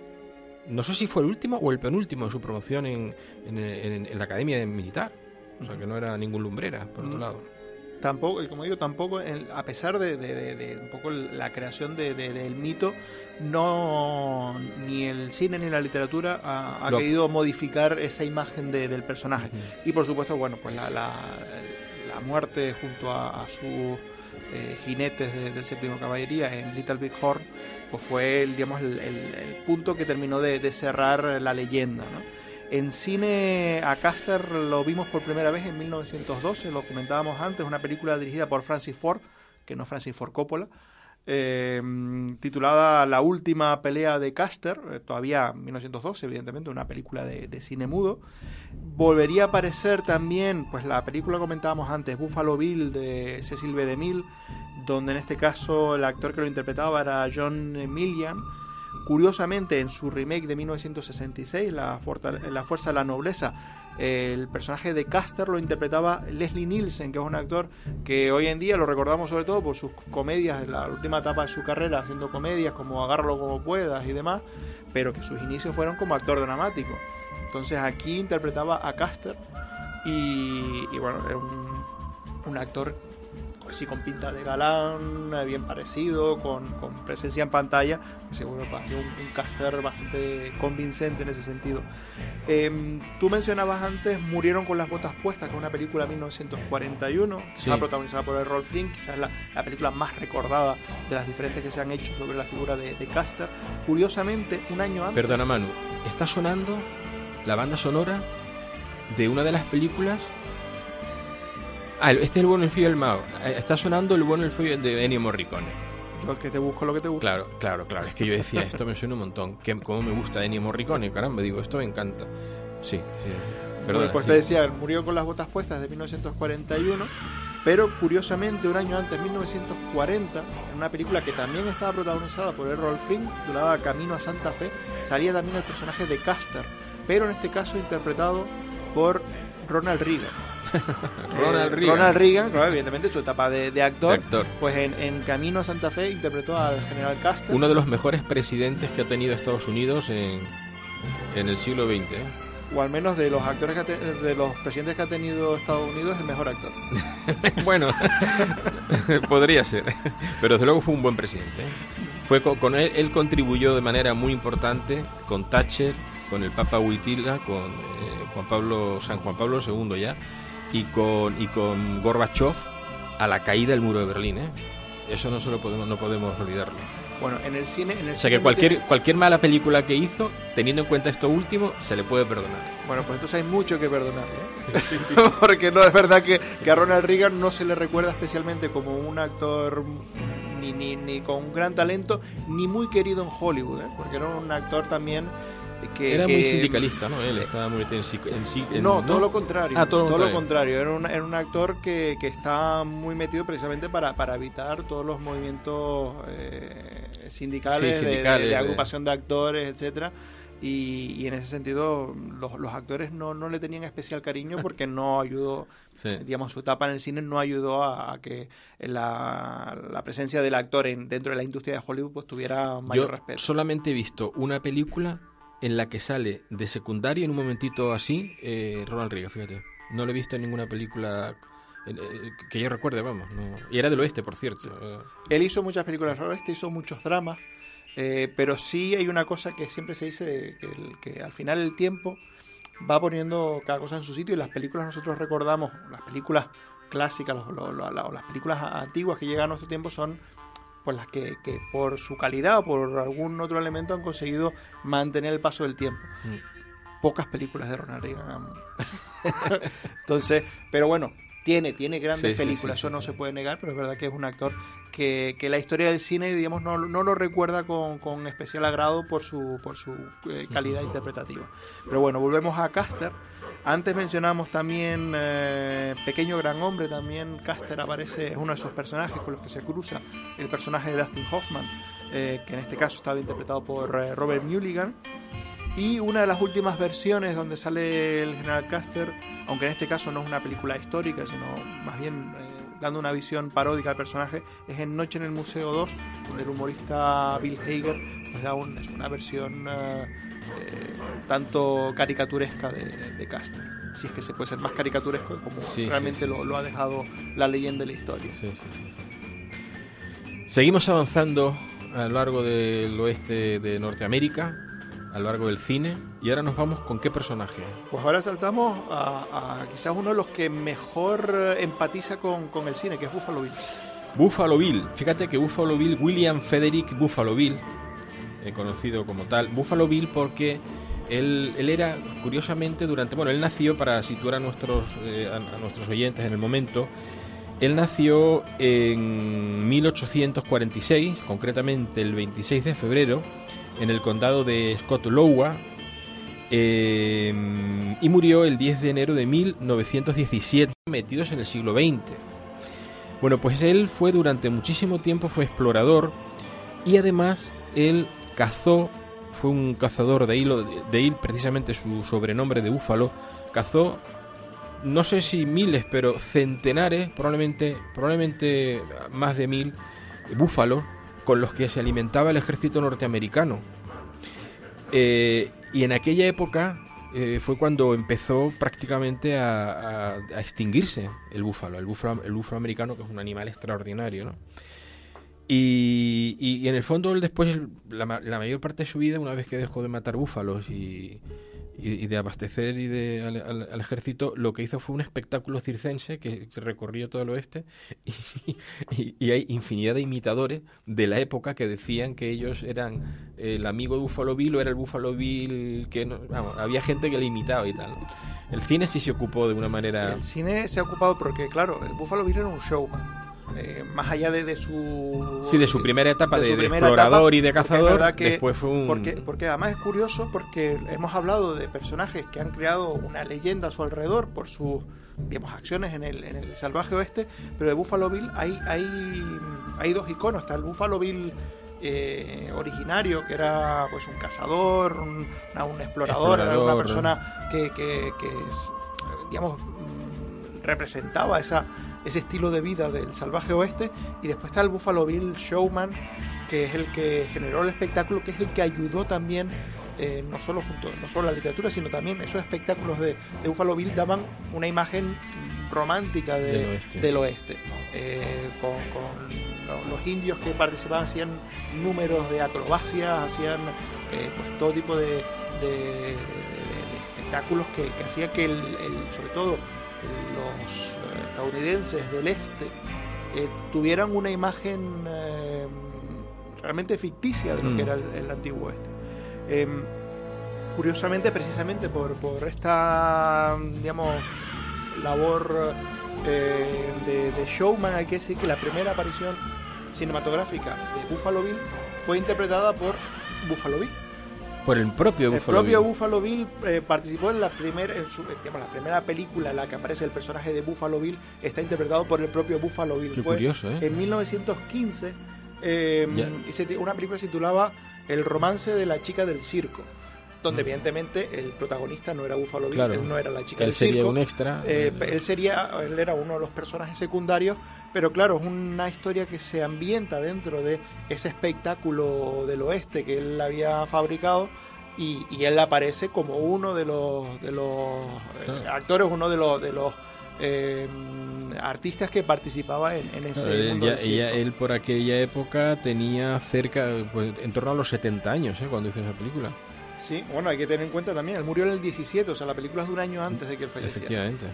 No sé si fue el último o el penúltimo de su promoción en, en, la academia militar. O sea, que no era ningún lumbrera, por otro mm. lado tampoco, como digo, tampoco, a pesar de, un poco la creación del mito, no ni el cine ni la literatura ha, querido modificar esa imagen del personaje. Y por supuesto, bueno, pues la, la, muerte junto a, su eh, jinetes del séptimo caballería en Little Big Horn, pues fue el, digamos, el, punto que terminó de, cerrar la leyenda. En cine a Caster lo vimos por primera vez en 1912, lo comentábamos antes, una película dirigida por Francis Ford, que no Francis Ford Coppola, eh, titulada La última pelea de Caster, eh, todavía 1912, evidentemente, una película de, cine mudo. Volvería a aparecer también, pues la película que comentábamos antes, Buffalo Bill de Cecil B. DeMille, donde en este caso el actor que lo interpretaba era John Millian. Curiosamente, en su remake de 1966, La, Fuerza de la Nobleza, el personaje de Caster lo interpretaba Leslie Nielsen, que es un actor que hoy en día lo recordamos sobre todo por sus comedias en la última etapa de su carrera, haciendo comedias como Agárralo como puedas y demás, pero que sus inicios fueron como actor dramático. Entonces aquí interpretaba a Caster y, bueno, era un actor así con pinta de galán, eh, bien parecido, con, presencia en pantalla, seguro va a ser un, caster bastante convincente en ese sentido. Em, tú mencionabas antes Murieron con las botas puestas, que es una película de 1941, está protagonizada por Errol Flynn, quizás la, la, película más recordada de las diferentes que se han hecho sobre la figura de, de Caster. Curiosamente, un año antes... Perdona Manu, está sonando la banda sonora de una de las películas Ah, este es el bueno, el feo y el. Eh, está sonando el bueno, el feo de Ennio Morricone. Yo es que te busco lo que te gusta. Claro, claro, claro. Es que yo decía, esto me suena un montón. Que, ¿Cómo me gusta Ennio Morricone? Caramba, digo, esto me encanta. Sí, sí. Perdón, pues te decía, murió con las botas puestas de 1941, pero curiosamente un año antes, 1940, en una película que también estaba protagonizada por Errol Flynn, titulada Camino a Santa Fe, salía también el personaje de Caster, pero en este caso interpretado por Ronald Reagan. Ronald Reagan. Ronald Reagan, evidentemente su etapa de, actor, pues en, Camino a Santa Fe interpretó al general Custer. Uno de los mejores presidentes que ha tenido Estados Unidos en, en el siglo XX. ¿eh? O al menos de los actores de los presidentes que ha tenido Estados Unidos, el mejor actor. bueno, podría ser. Pero desde luego fue un buen presidente. ¿eh? Fue con, él, él contribuyó de manera muy importante con Thatcher, con el Papa Huitila, con eh, Juan Pablo, San Juan Pablo II ya, y con, y con Gorbachev a la caída del muro de Berlín. ¿eh? Eso no, solo podemos, no podemos olvidarlo. Bueno, en el cine... En el o sea que cualquier, cualquier mala película que hizo, teniendo en cuenta esto último, se le puede perdonar. Bueno, pues entonces hay mucho que perdonar. ¿eh? Porque no es verdad que, que, a Ronald Reagan no se le recuerda especialmente como un actor ni, ni, ni con un gran talento, ni muy querido en Hollywood, ¿eh? porque era un actor también era muy sindicalista, ¿no? Él estaba muy en, no, todo lo contrario. Ah, todo, lo contrario. Era un, era un actor que, que, está muy metido precisamente para, para evitar todos los movimientos eh, sindicales, de, agrupación de actores, etcétera. Y, en ese sentido los, los, actores no, no le tenían especial cariño porque no ayudó, digamos, su etapa en el cine no ayudó a, que la, la, presencia del actor en, dentro de la industria de Hollywood pues tuviera mayor Yo respeto. solamente he visto una película en la que sale de secundario en un momentito así eh, Ronald Reagan, fíjate. No lo he visto en ninguna película eh, eh, que yo recuerde, vamos. Y era del oeste, por cierto. Él hizo muchas películas del oeste, hizo muchos dramas, pero sí hay una cosa que siempre se dice, que, que al final el tiempo va poniendo cada cosa en su sitio y las películas nosotros recordamos, las películas clásicas o las películas antiguas que llegan a nuestro tiempo son las que, por su calidad o por algún otro elemento han conseguido mantener el paso del tiempo. Mm. Pocas películas de Ronald Reagan. Entonces, pero bueno, tiene, tiene grandes películas, eso no se puede negar, pero es verdad que es un actor que, que la historia del cine, digamos, no, no lo recuerda con, con, especial agrado por su, por su eh, calidad interpretativa. Pero bueno, volvemos a Caster. Antes mencionamos también eh, Pequeño Gran Hombre, también Caster aparece, es uno de esos personajes con los que se cruza el personaje de Dustin Hoffman, eh, que en este caso estaba interpretado por eh, Robert Mulligan. Y una de las últimas versiones donde sale el general Caster, aunque en este caso no es una película histórica, sino más bien dando una visión paródica al personaje, es en Noche en el Museo 2, donde el humorista Bill Hager pues da es una versión eh, tanto caricaturesca de, Caster. Si es que se puede ser más caricaturesco como realmente lo, ha dejado la leyenda de la historia. Seguimos avanzando a lo largo del oeste de Norteamérica, a lo largo del cine, y ahora nos vamos con qué personaje. Pues ahora saltamos a, quizás uno de los que mejor empatiza con, el cine, que es Buffalo Bill. Buffalo Bill. Fíjate que Buffalo Bill, William Frederick Buffalo Bill, eh, conocido como tal, Buffalo Bill porque él, él, era, curiosamente, durante. Bueno, él nació, para situar a nuestros, eh, a, a nuestros oyentes en el momento, él nació en 1846, concretamente el 26 de febrero, en el condado de Scott Iowa, eh, y murió el 10 de enero de 1917, metidos en el siglo XX. Bueno, pues él fue durante muchísimo tiempo, fue explorador y además él cazó, fue un cazador de ahí, de ahí precisamente su sobrenombre de búfalo, cazó no sé si miles, pero centenares, probablemente, probablemente más de mil búfalos con los que se alimentaba el ejército norteamericano. Eh, y en aquella época eh, fue cuando empezó prácticamente a, extinguirse el búfalo, el búfalo, el búfalo americano, que es un animal extraordinario, ¿no? Y, y, en el fondo, después, la, la, mayor parte de su vida, una vez que dejó de matar búfalos y, y de abastecer y de, al, ejército, lo que hizo fue un espectáculo circense que recorrió todo el oeste y, y, hay infinidad de imitadores de la época que decían que ellos eran el amigo de Buffalo Bill o era el Buffalo Bill que no, vamos, había gente que le imitaba y tal. El cine sí se ocupó de una manera... El cine se ha ocupado porque, claro, el Buffalo Bill era un showman eh, más allá de, de, su sí de su primera etapa de, de, de explorador etapa, y de cazador que, después fue un porque, porque además es curioso porque hemos hablado de personajes que han creado una leyenda a su alrededor por sus digamos acciones en el, en el salvaje oeste pero de Buffalo Bill hay hay hay dos iconos. Está el Buffalo Bill eh, originario, que era pues un cazador, un, una, un explorador, explorador, una persona que, que, que es, digamos, representaba esa, ese estilo de vida del salvaje oeste. Y después está el Buffalo Bill Showman, que es el que generó el espectáculo, que es el que ayudó también. Eh, no solo junto, no solo la literatura, sino también esos espectáculos de, de Buffalo Bill daban una imagen romántica de, del oeste, del oeste. Eh, con, con los, indios que participaban hacían números de acrobacias, hacían eh, pues todo tipo de, de espectáculos que, que hacía que el, el, sobre todo los estadounidenses del este eh, tuvieran una imagen eh, realmente ficticia de lo mm. que era el, el antiguo oeste. Eh, curiosamente, precisamente por, por, esta, digamos, labor eh, de, de, showman, hay que decir que la primera aparición cinematográfica de Buffalo Bill fue interpretada por Buffalo Bill. Por el propio Buffalo El propio Bill. Buffalo Bill eh, participó en la, primer, en su, digamos, la primera película en la que aparece el personaje de Buffalo Bill, está interpretado por el propio Buffalo Bill. Qué Fue curioso, ¿eh? En 1915, eh, una película se titulaba El romance de la chica del circo donde mm. evidentemente el protagonista no era Buffalo Bill, claro. él no era la chica él del sería circo. un extra. Eh, él sería, él era uno de los personajes secundarios, pero claro, es una historia que se ambienta dentro de ese espectáculo del oeste que él había fabricado. Y, y él aparece como uno de los, de los claro. eh, actores, uno de los, de los eh, artistas que participaba en, en ese claro, mundo ya, ella, él por aquella época tenía cerca, pues, en torno a los 70 años, ¿eh? cuando hizo esa película. Sí, bueno, hay que tener en cuenta también, él murió en el 17, o sea, la película es de un año antes de que él falleciera. Efectivamente. Uh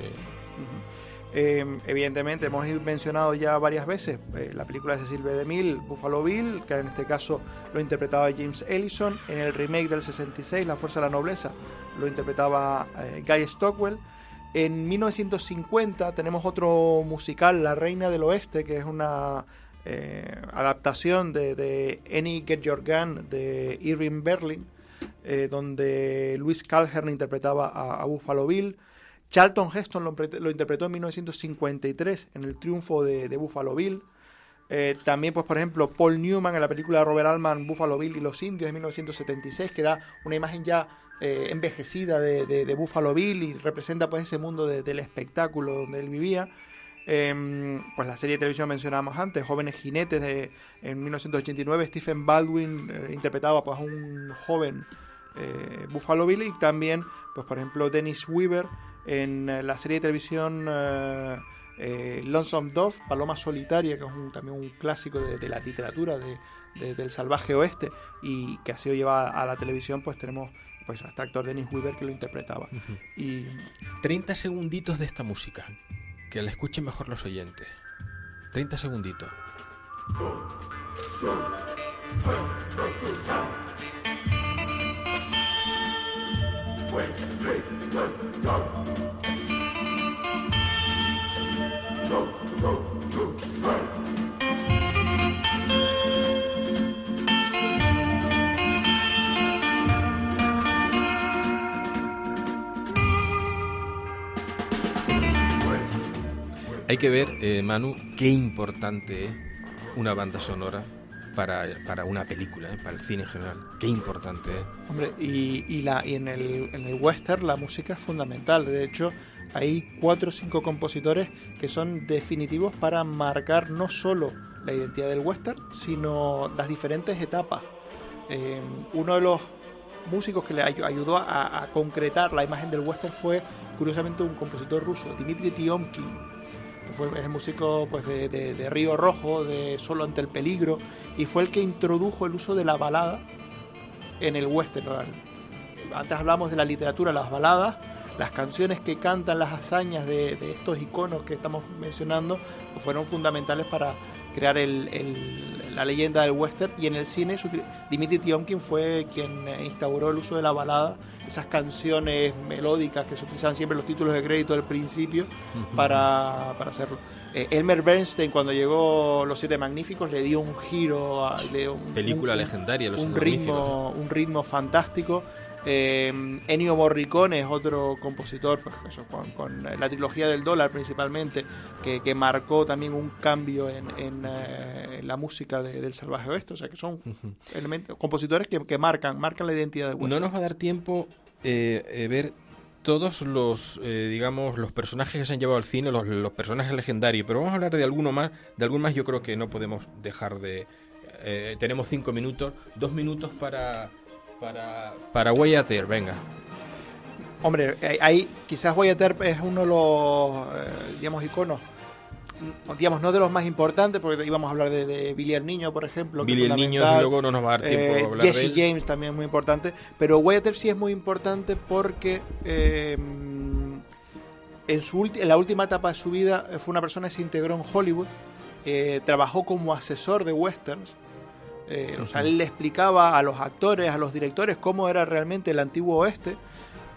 -huh. Eh, evidentemente, hemos mencionado ya varias veces eh, la película de Cecil B. DeMille, Buffalo Bill, que en este caso lo interpretaba James Ellison. En el remake del 66, La Fuerza de la Nobleza, lo interpretaba eh, Guy Stockwell. En 1950 tenemos otro musical, La Reina del Oeste, que es una adaptación de, de, Any Get Your Gun de Irving Berlin, eh, donde Luis Calhern interpretaba a, Buffalo Bill. Charlton Heston lo, interpretó en 1953 en el triunfo de, Buffalo Bill. Eh, también, pues, por ejemplo, Paul Newman en la película de Robert Altman, Buffalo Bill y los indios de 1976, que da una imagen ya eh, envejecida de, de, Buffalo Bill y representa pues ese mundo de, del espectáculo donde él vivía. Eh, pues la serie de televisión mencionábamos antes, Jóvenes Jinetes de en 1989, Stephen Baldwin eh, interpretaba pues a un joven eh, Buffalo Bill y también, pues por ejemplo, Dennis Weaver en la serie de televisión eh, Lonesome Dove, Paloma Solitaria, que es un, también un clásico de, de la literatura de, de, del salvaje oeste y que ha sido llevada a la televisión, pues tenemos pues a este actor Dennis Weaver que lo interpretaba. Uh -huh. Y 30 segunditos de esta música, que la escuchen mejor los oyentes. 30 segunditos. Hay que ver, eh, Manu, qué importante es una banda sonora para, para una película, eh, para el cine en general. Qué importante es. Hombre, y, y, la, y en, el, en el western la música es fundamental. De hecho, hay cuatro o cinco compositores que son definitivos para marcar no solo la identidad del western, sino las diferentes etapas. Eh, uno de los músicos que le ayudó a, a, concretar la imagen del western fue, curiosamente, un compositor ruso, Dmitry Tiomkin fue el músico pues, de, de, de, Río Rojo, de Solo ante el peligro, y fue el que introdujo el uso de la balada en el western. Antes hablamos de la literatura, las baladas, las canciones que cantan las hazañas de, de estos iconos que estamos mencionando, pues fueron fundamentales para crear el, el, la leyenda del western y en el cine Dimitri Tiomkin fue quien instauró el uso de la balada, esas canciones melódicas que se utilizaban siempre los títulos de crédito al principio uh -huh. para, para, hacerlo. Eh, Elmer Bernstein cuando llegó Los Siete Magníficos le dio un giro, a, le dio un, película un, legendaria, Los un ritmo, un ritmo fantástico. Eh, Ennio Morricone es otro compositor, pues eso, con, con, la trilogía del dólar principalmente, que, que marcó también un cambio en, en, eh, en la música de, del salvaje oeste. O sea que son uh -huh. elementos, compositores que, que, marcan, marcan la identidad del western. No nos va a dar tiempo eh, ver todos los, eh, digamos, los personajes que se han llevado al cine, los, los, personajes legendarios, pero vamos a hablar de alguno más, de algún más yo creo que no podemos dejar de... Eh, tenemos cinco minutos, dos minutos para para, para Wyatt Earp, venga. Hombre, ahí quizás Wyatt Earp es uno de los, eh, digamos, iconos, digamos, no de los más importantes, porque íbamos a hablar de, de Billy el Niño, por ejemplo. Billy el Niño, luego no nos va a dar tiempo eh, a hablar Jesse de él. James también es muy importante, pero Wyatt Earp sí es muy importante porque eh, en, su en la última etapa de su vida fue una persona que se integró en Hollywood, eh, trabajó como asesor de westerns, eh. O sea, él le explicaba a los actores, a los directores, cómo era realmente el antiguo oeste.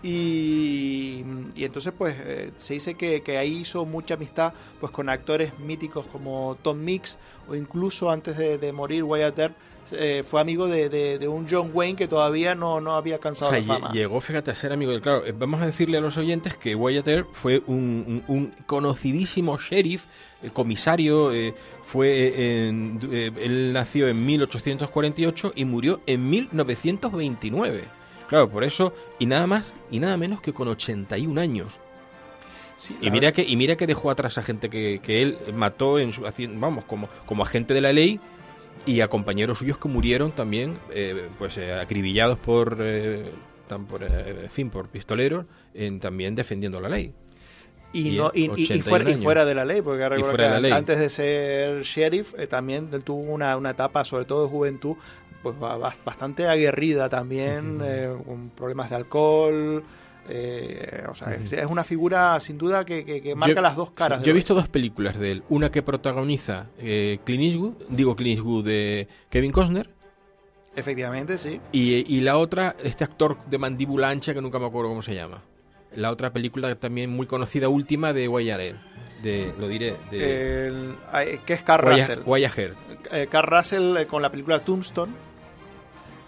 Y, y entonces, pues, eh, se dice que, que, ahí hizo mucha amistad pues con actores míticos como Tom Mix, o incluso antes de, de morir, Wyatt Earp eh, fue amigo de, de, de, un John Wayne que todavía no, no había alcanzado o sea, la fama. Llegó, fíjate, a ser amigo del. Claro, vamos a decirle a los oyentes que Wyatt Earp fue un, un, un conocidísimo sheriff, eh, comisario, eh, fue en, eh, él nació en 1848 y murió en 1929. Claro, por eso, y nada más y nada menos que con 81 años. Sí, y mira que y mira que dejó atrás a gente que, que él mató en su vamos como como agente de la ley y a compañeros suyos que murieron también eh, pues eh, acribillados por eh, por en fin por pistoleros en, también defendiendo la ley y, no, y, y, fuera, y, fuera, de la ley, porque fuera de ley. antes de ser sheriff eh, también él tuvo una, una etapa, sobre todo de juventud, pues bastante aguerrida también, uh -huh. eh, con problemas de alcohol. Eh, o sea, uh -huh. es, una figura sin duda que, que, que marca yo, las dos caras. Sí, yo he visto dos películas de él. Una que protagoniza eh, Clint Eastwood, digo Clint Eastwood de Kevin Costner. Efectivamente, sí. Y, y la otra, este actor de mandíbula ancha que nunca me acuerdo cómo se llama la otra película también muy conocida última de Wyatt de lo diré de el, que es Carl Russell. Wyatt eh, Carl Russell eh, con la película Tombstone.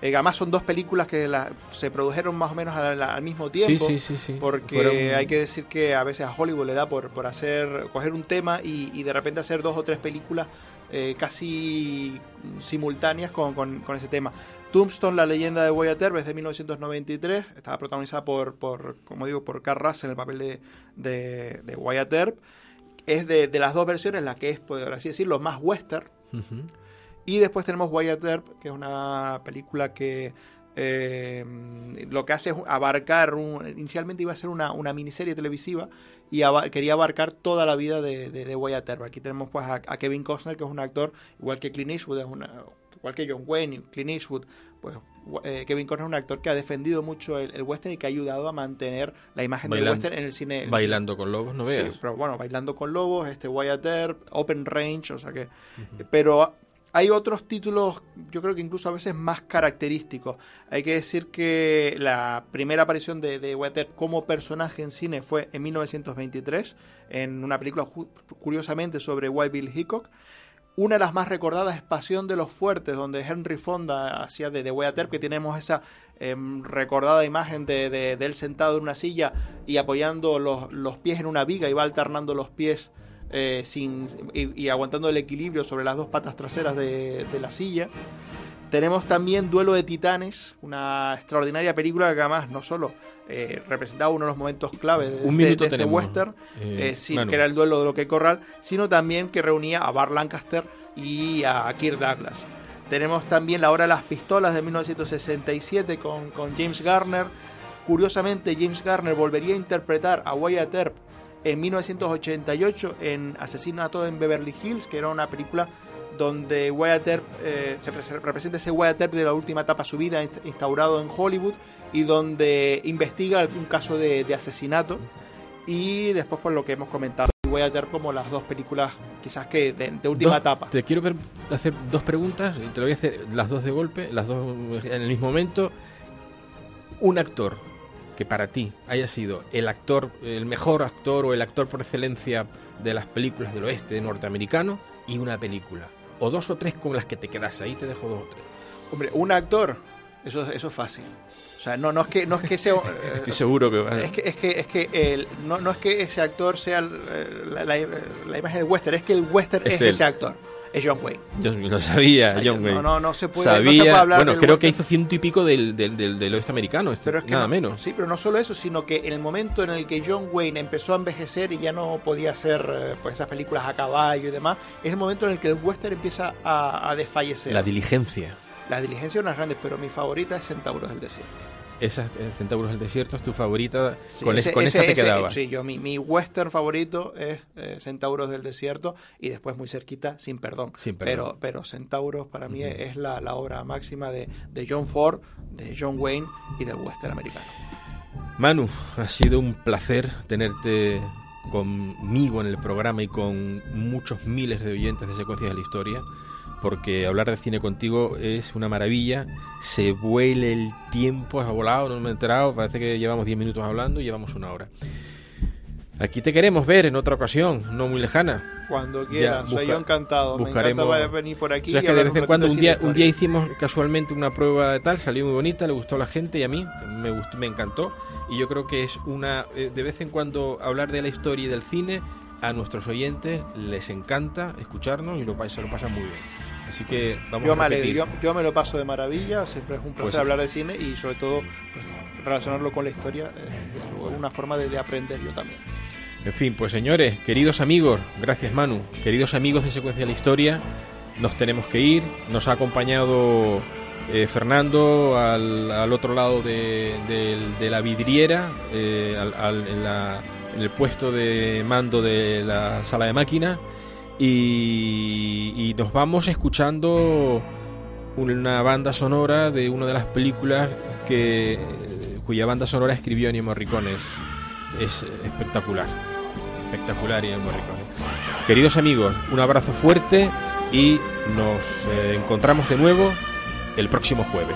Eh, además son dos películas que la, se produjeron más o menos al, al mismo tiempo sí, sí, sí, porque Fueron... hay que decir que a veces a Hollywood le da por, por hacer coger un tema y, y de repente hacer dos o tres películas eh, casi simultáneas con, con, con, ese tema. Tombstone, la leyenda de Wyatt Earp, es de 1993, estaba protagonizada por, por como digo, por Carl Russell en el papel de, de, de Wyatt Earp. Es de, de, las dos versiones la que es, por así decirlo, más western. Uh -huh. Y después tenemos Wyatt Earp, que es una película que eh, lo que hace es abarcar, un, inicialmente iba a ser una, una miniserie televisiva y quería abarcar toda la vida de, de, de Wyatt Earp. Aquí tenemos pues a, a, Kevin Costner, que es un actor igual que Clint Eastwood, es una, igual que John Wayne, Clint Eastwood, pues eh, Kevin Costner es un actor que ha defendido mucho el, el, western y que ha ayudado a mantener la imagen Bailando- del western en el cine. en el Bailando con lobos, no Sí, veas. pero bueno, bailando con lobos, este Wyatt Earp, Open Range, o sea que. Pero hay otros títulos, yo creo que incluso a veces más característicos. Hay que decir que la primera aparición de, de Wyatt Earp como personaje en cine fue en 1923, en una película curiosamente sobre White Bill Hickok. Una de las más recordadas es Pasión de los Fuertes, donde Henry Fonda hacía de, de que tenemos esa em, recordada imagen de, de- de él sentado en una silla y apoyando los, pies en una viga y va alternando los pies eh, sin, y, aguantando el equilibrio sobre las dos patas traseras de la silla. Tenemos también Duelo de Titanes, una extraordinaria película que además no solo eh, representaba uno de los momentos clave de, Un minuto de este western, eh, eh, que era el duelo de lo que Corral, sino también que reunía a Bar Lancaster y a Kirk Douglas. Tenemos también La Hora de las Pistolas de 1967 con, con James Garner. Curiosamente, James Garner volvería a interpretar a Wyatt Earp en 1988 en Asesinato en Beverly Hills, que era una película donde Wyatt Earp, eh, se pre- se representa ese Wyatt Earp de la última etapa de su vida inst- instaurado en Hollywood y donde investiga un caso de, de asesinato y después por lo que hemos comentado Wyatt Earp como las dos películas quizás que de, de última Dos- etapa Te quiero hacer dos preguntas, y te lo voy a hacer las dos de golpe, las dos en el mismo momento. Un actor que para ti haya sido el actor, el mejor actor o el actor por excelencia de las películas del oeste norteamericano y una película. O dos o tres con las que te quedas ahí, te dejo dos o tres. hombre un actor eso, eso es fácil. O sea no, no es que no es que sea eh, Estoy seguro que Es que, es que, es que el- no, no es que ese actor sea el- la, la- la imagen del western, es que el western Es ese actor, es John Wayne. Yo lo sabía, John Wayne. no, no, no se puede, no se puede hablar bueno, del creo que hizo ciento y pico del, del, del, del oeste americano, este, pero es que nada no- menos. Sí, pero no solo eso, sino que en el momento en el que John Wayne empezó a envejecer y ya no podía hacer eh, pues esas películas a caballo y demás, es el momento en el que el western empieza a, a desfallecer. La diligencia. La diligencia es una grande, pero mi favorita es Centauros del Desierto. Esa, eh, Centauros del Desierto, es tu favorita. Sí, con, ese- ese- con ese- esa te ese- quedaba. Sí, yo, mi, mi western favorito es eh, Centauros del Desierto y después muy cerquita, Sin Perdón. Sin Perdón. Pero, pero Centauros para mí es la, la obra máxima de, de John Ford, de John Wayne y del western americano. Manu, ha sido un placer tenerte conmigo en el programa y con muchos miles de oyentes de Secuencias de la Historia, porque hablar de cine contigo es una maravilla, se vuele el tiempo, has volado, no me he enterado, parece que llevamos 10 minutos hablando y llevamos una hora. Aquí te queremos ver en otra ocasión, no muy lejana. Cuando quieras, soy yo encantado. buscaremos- Me encanta venir por aquí. O sea y que de vez en un cuando, un día, un día hicimos casualmente una prueba de tal, salió muy bonita, le gustó a la gente y a mí me gustó, me encantó. Y yo creo que es una, eh, de vez en cuando hablar de la historia y del cine, a nuestros oyentes les encanta escucharnos y lo, pa- se lo pasan muy bien. Así que vamos Yo a me yo, yo me lo paso de maravilla, siempre es un placer Pues- hablar de cine y sobre todo pues, relacionarlo con la historia, eh, es una forma de, de aprender yo también. En fin, pues señores, queridos amigos, gracias Manu, queridos amigos de Secuencia de la Historia, nos tenemos que ir, nos ha acompañado eh, Fernando al, al otro lado de, la vidriera, eh, al- al- en, la- en el puesto de mando de la sala de máquinas, y, nos vamos escuchando una banda sonora de una de las películas que cuya banda sonora escribió Ennio Morricone. Es, es espectacular, espectacular Ennio. Queridos amigos, un abrazo fuerte y nos eh, encontramos de nuevo el próximo jueves.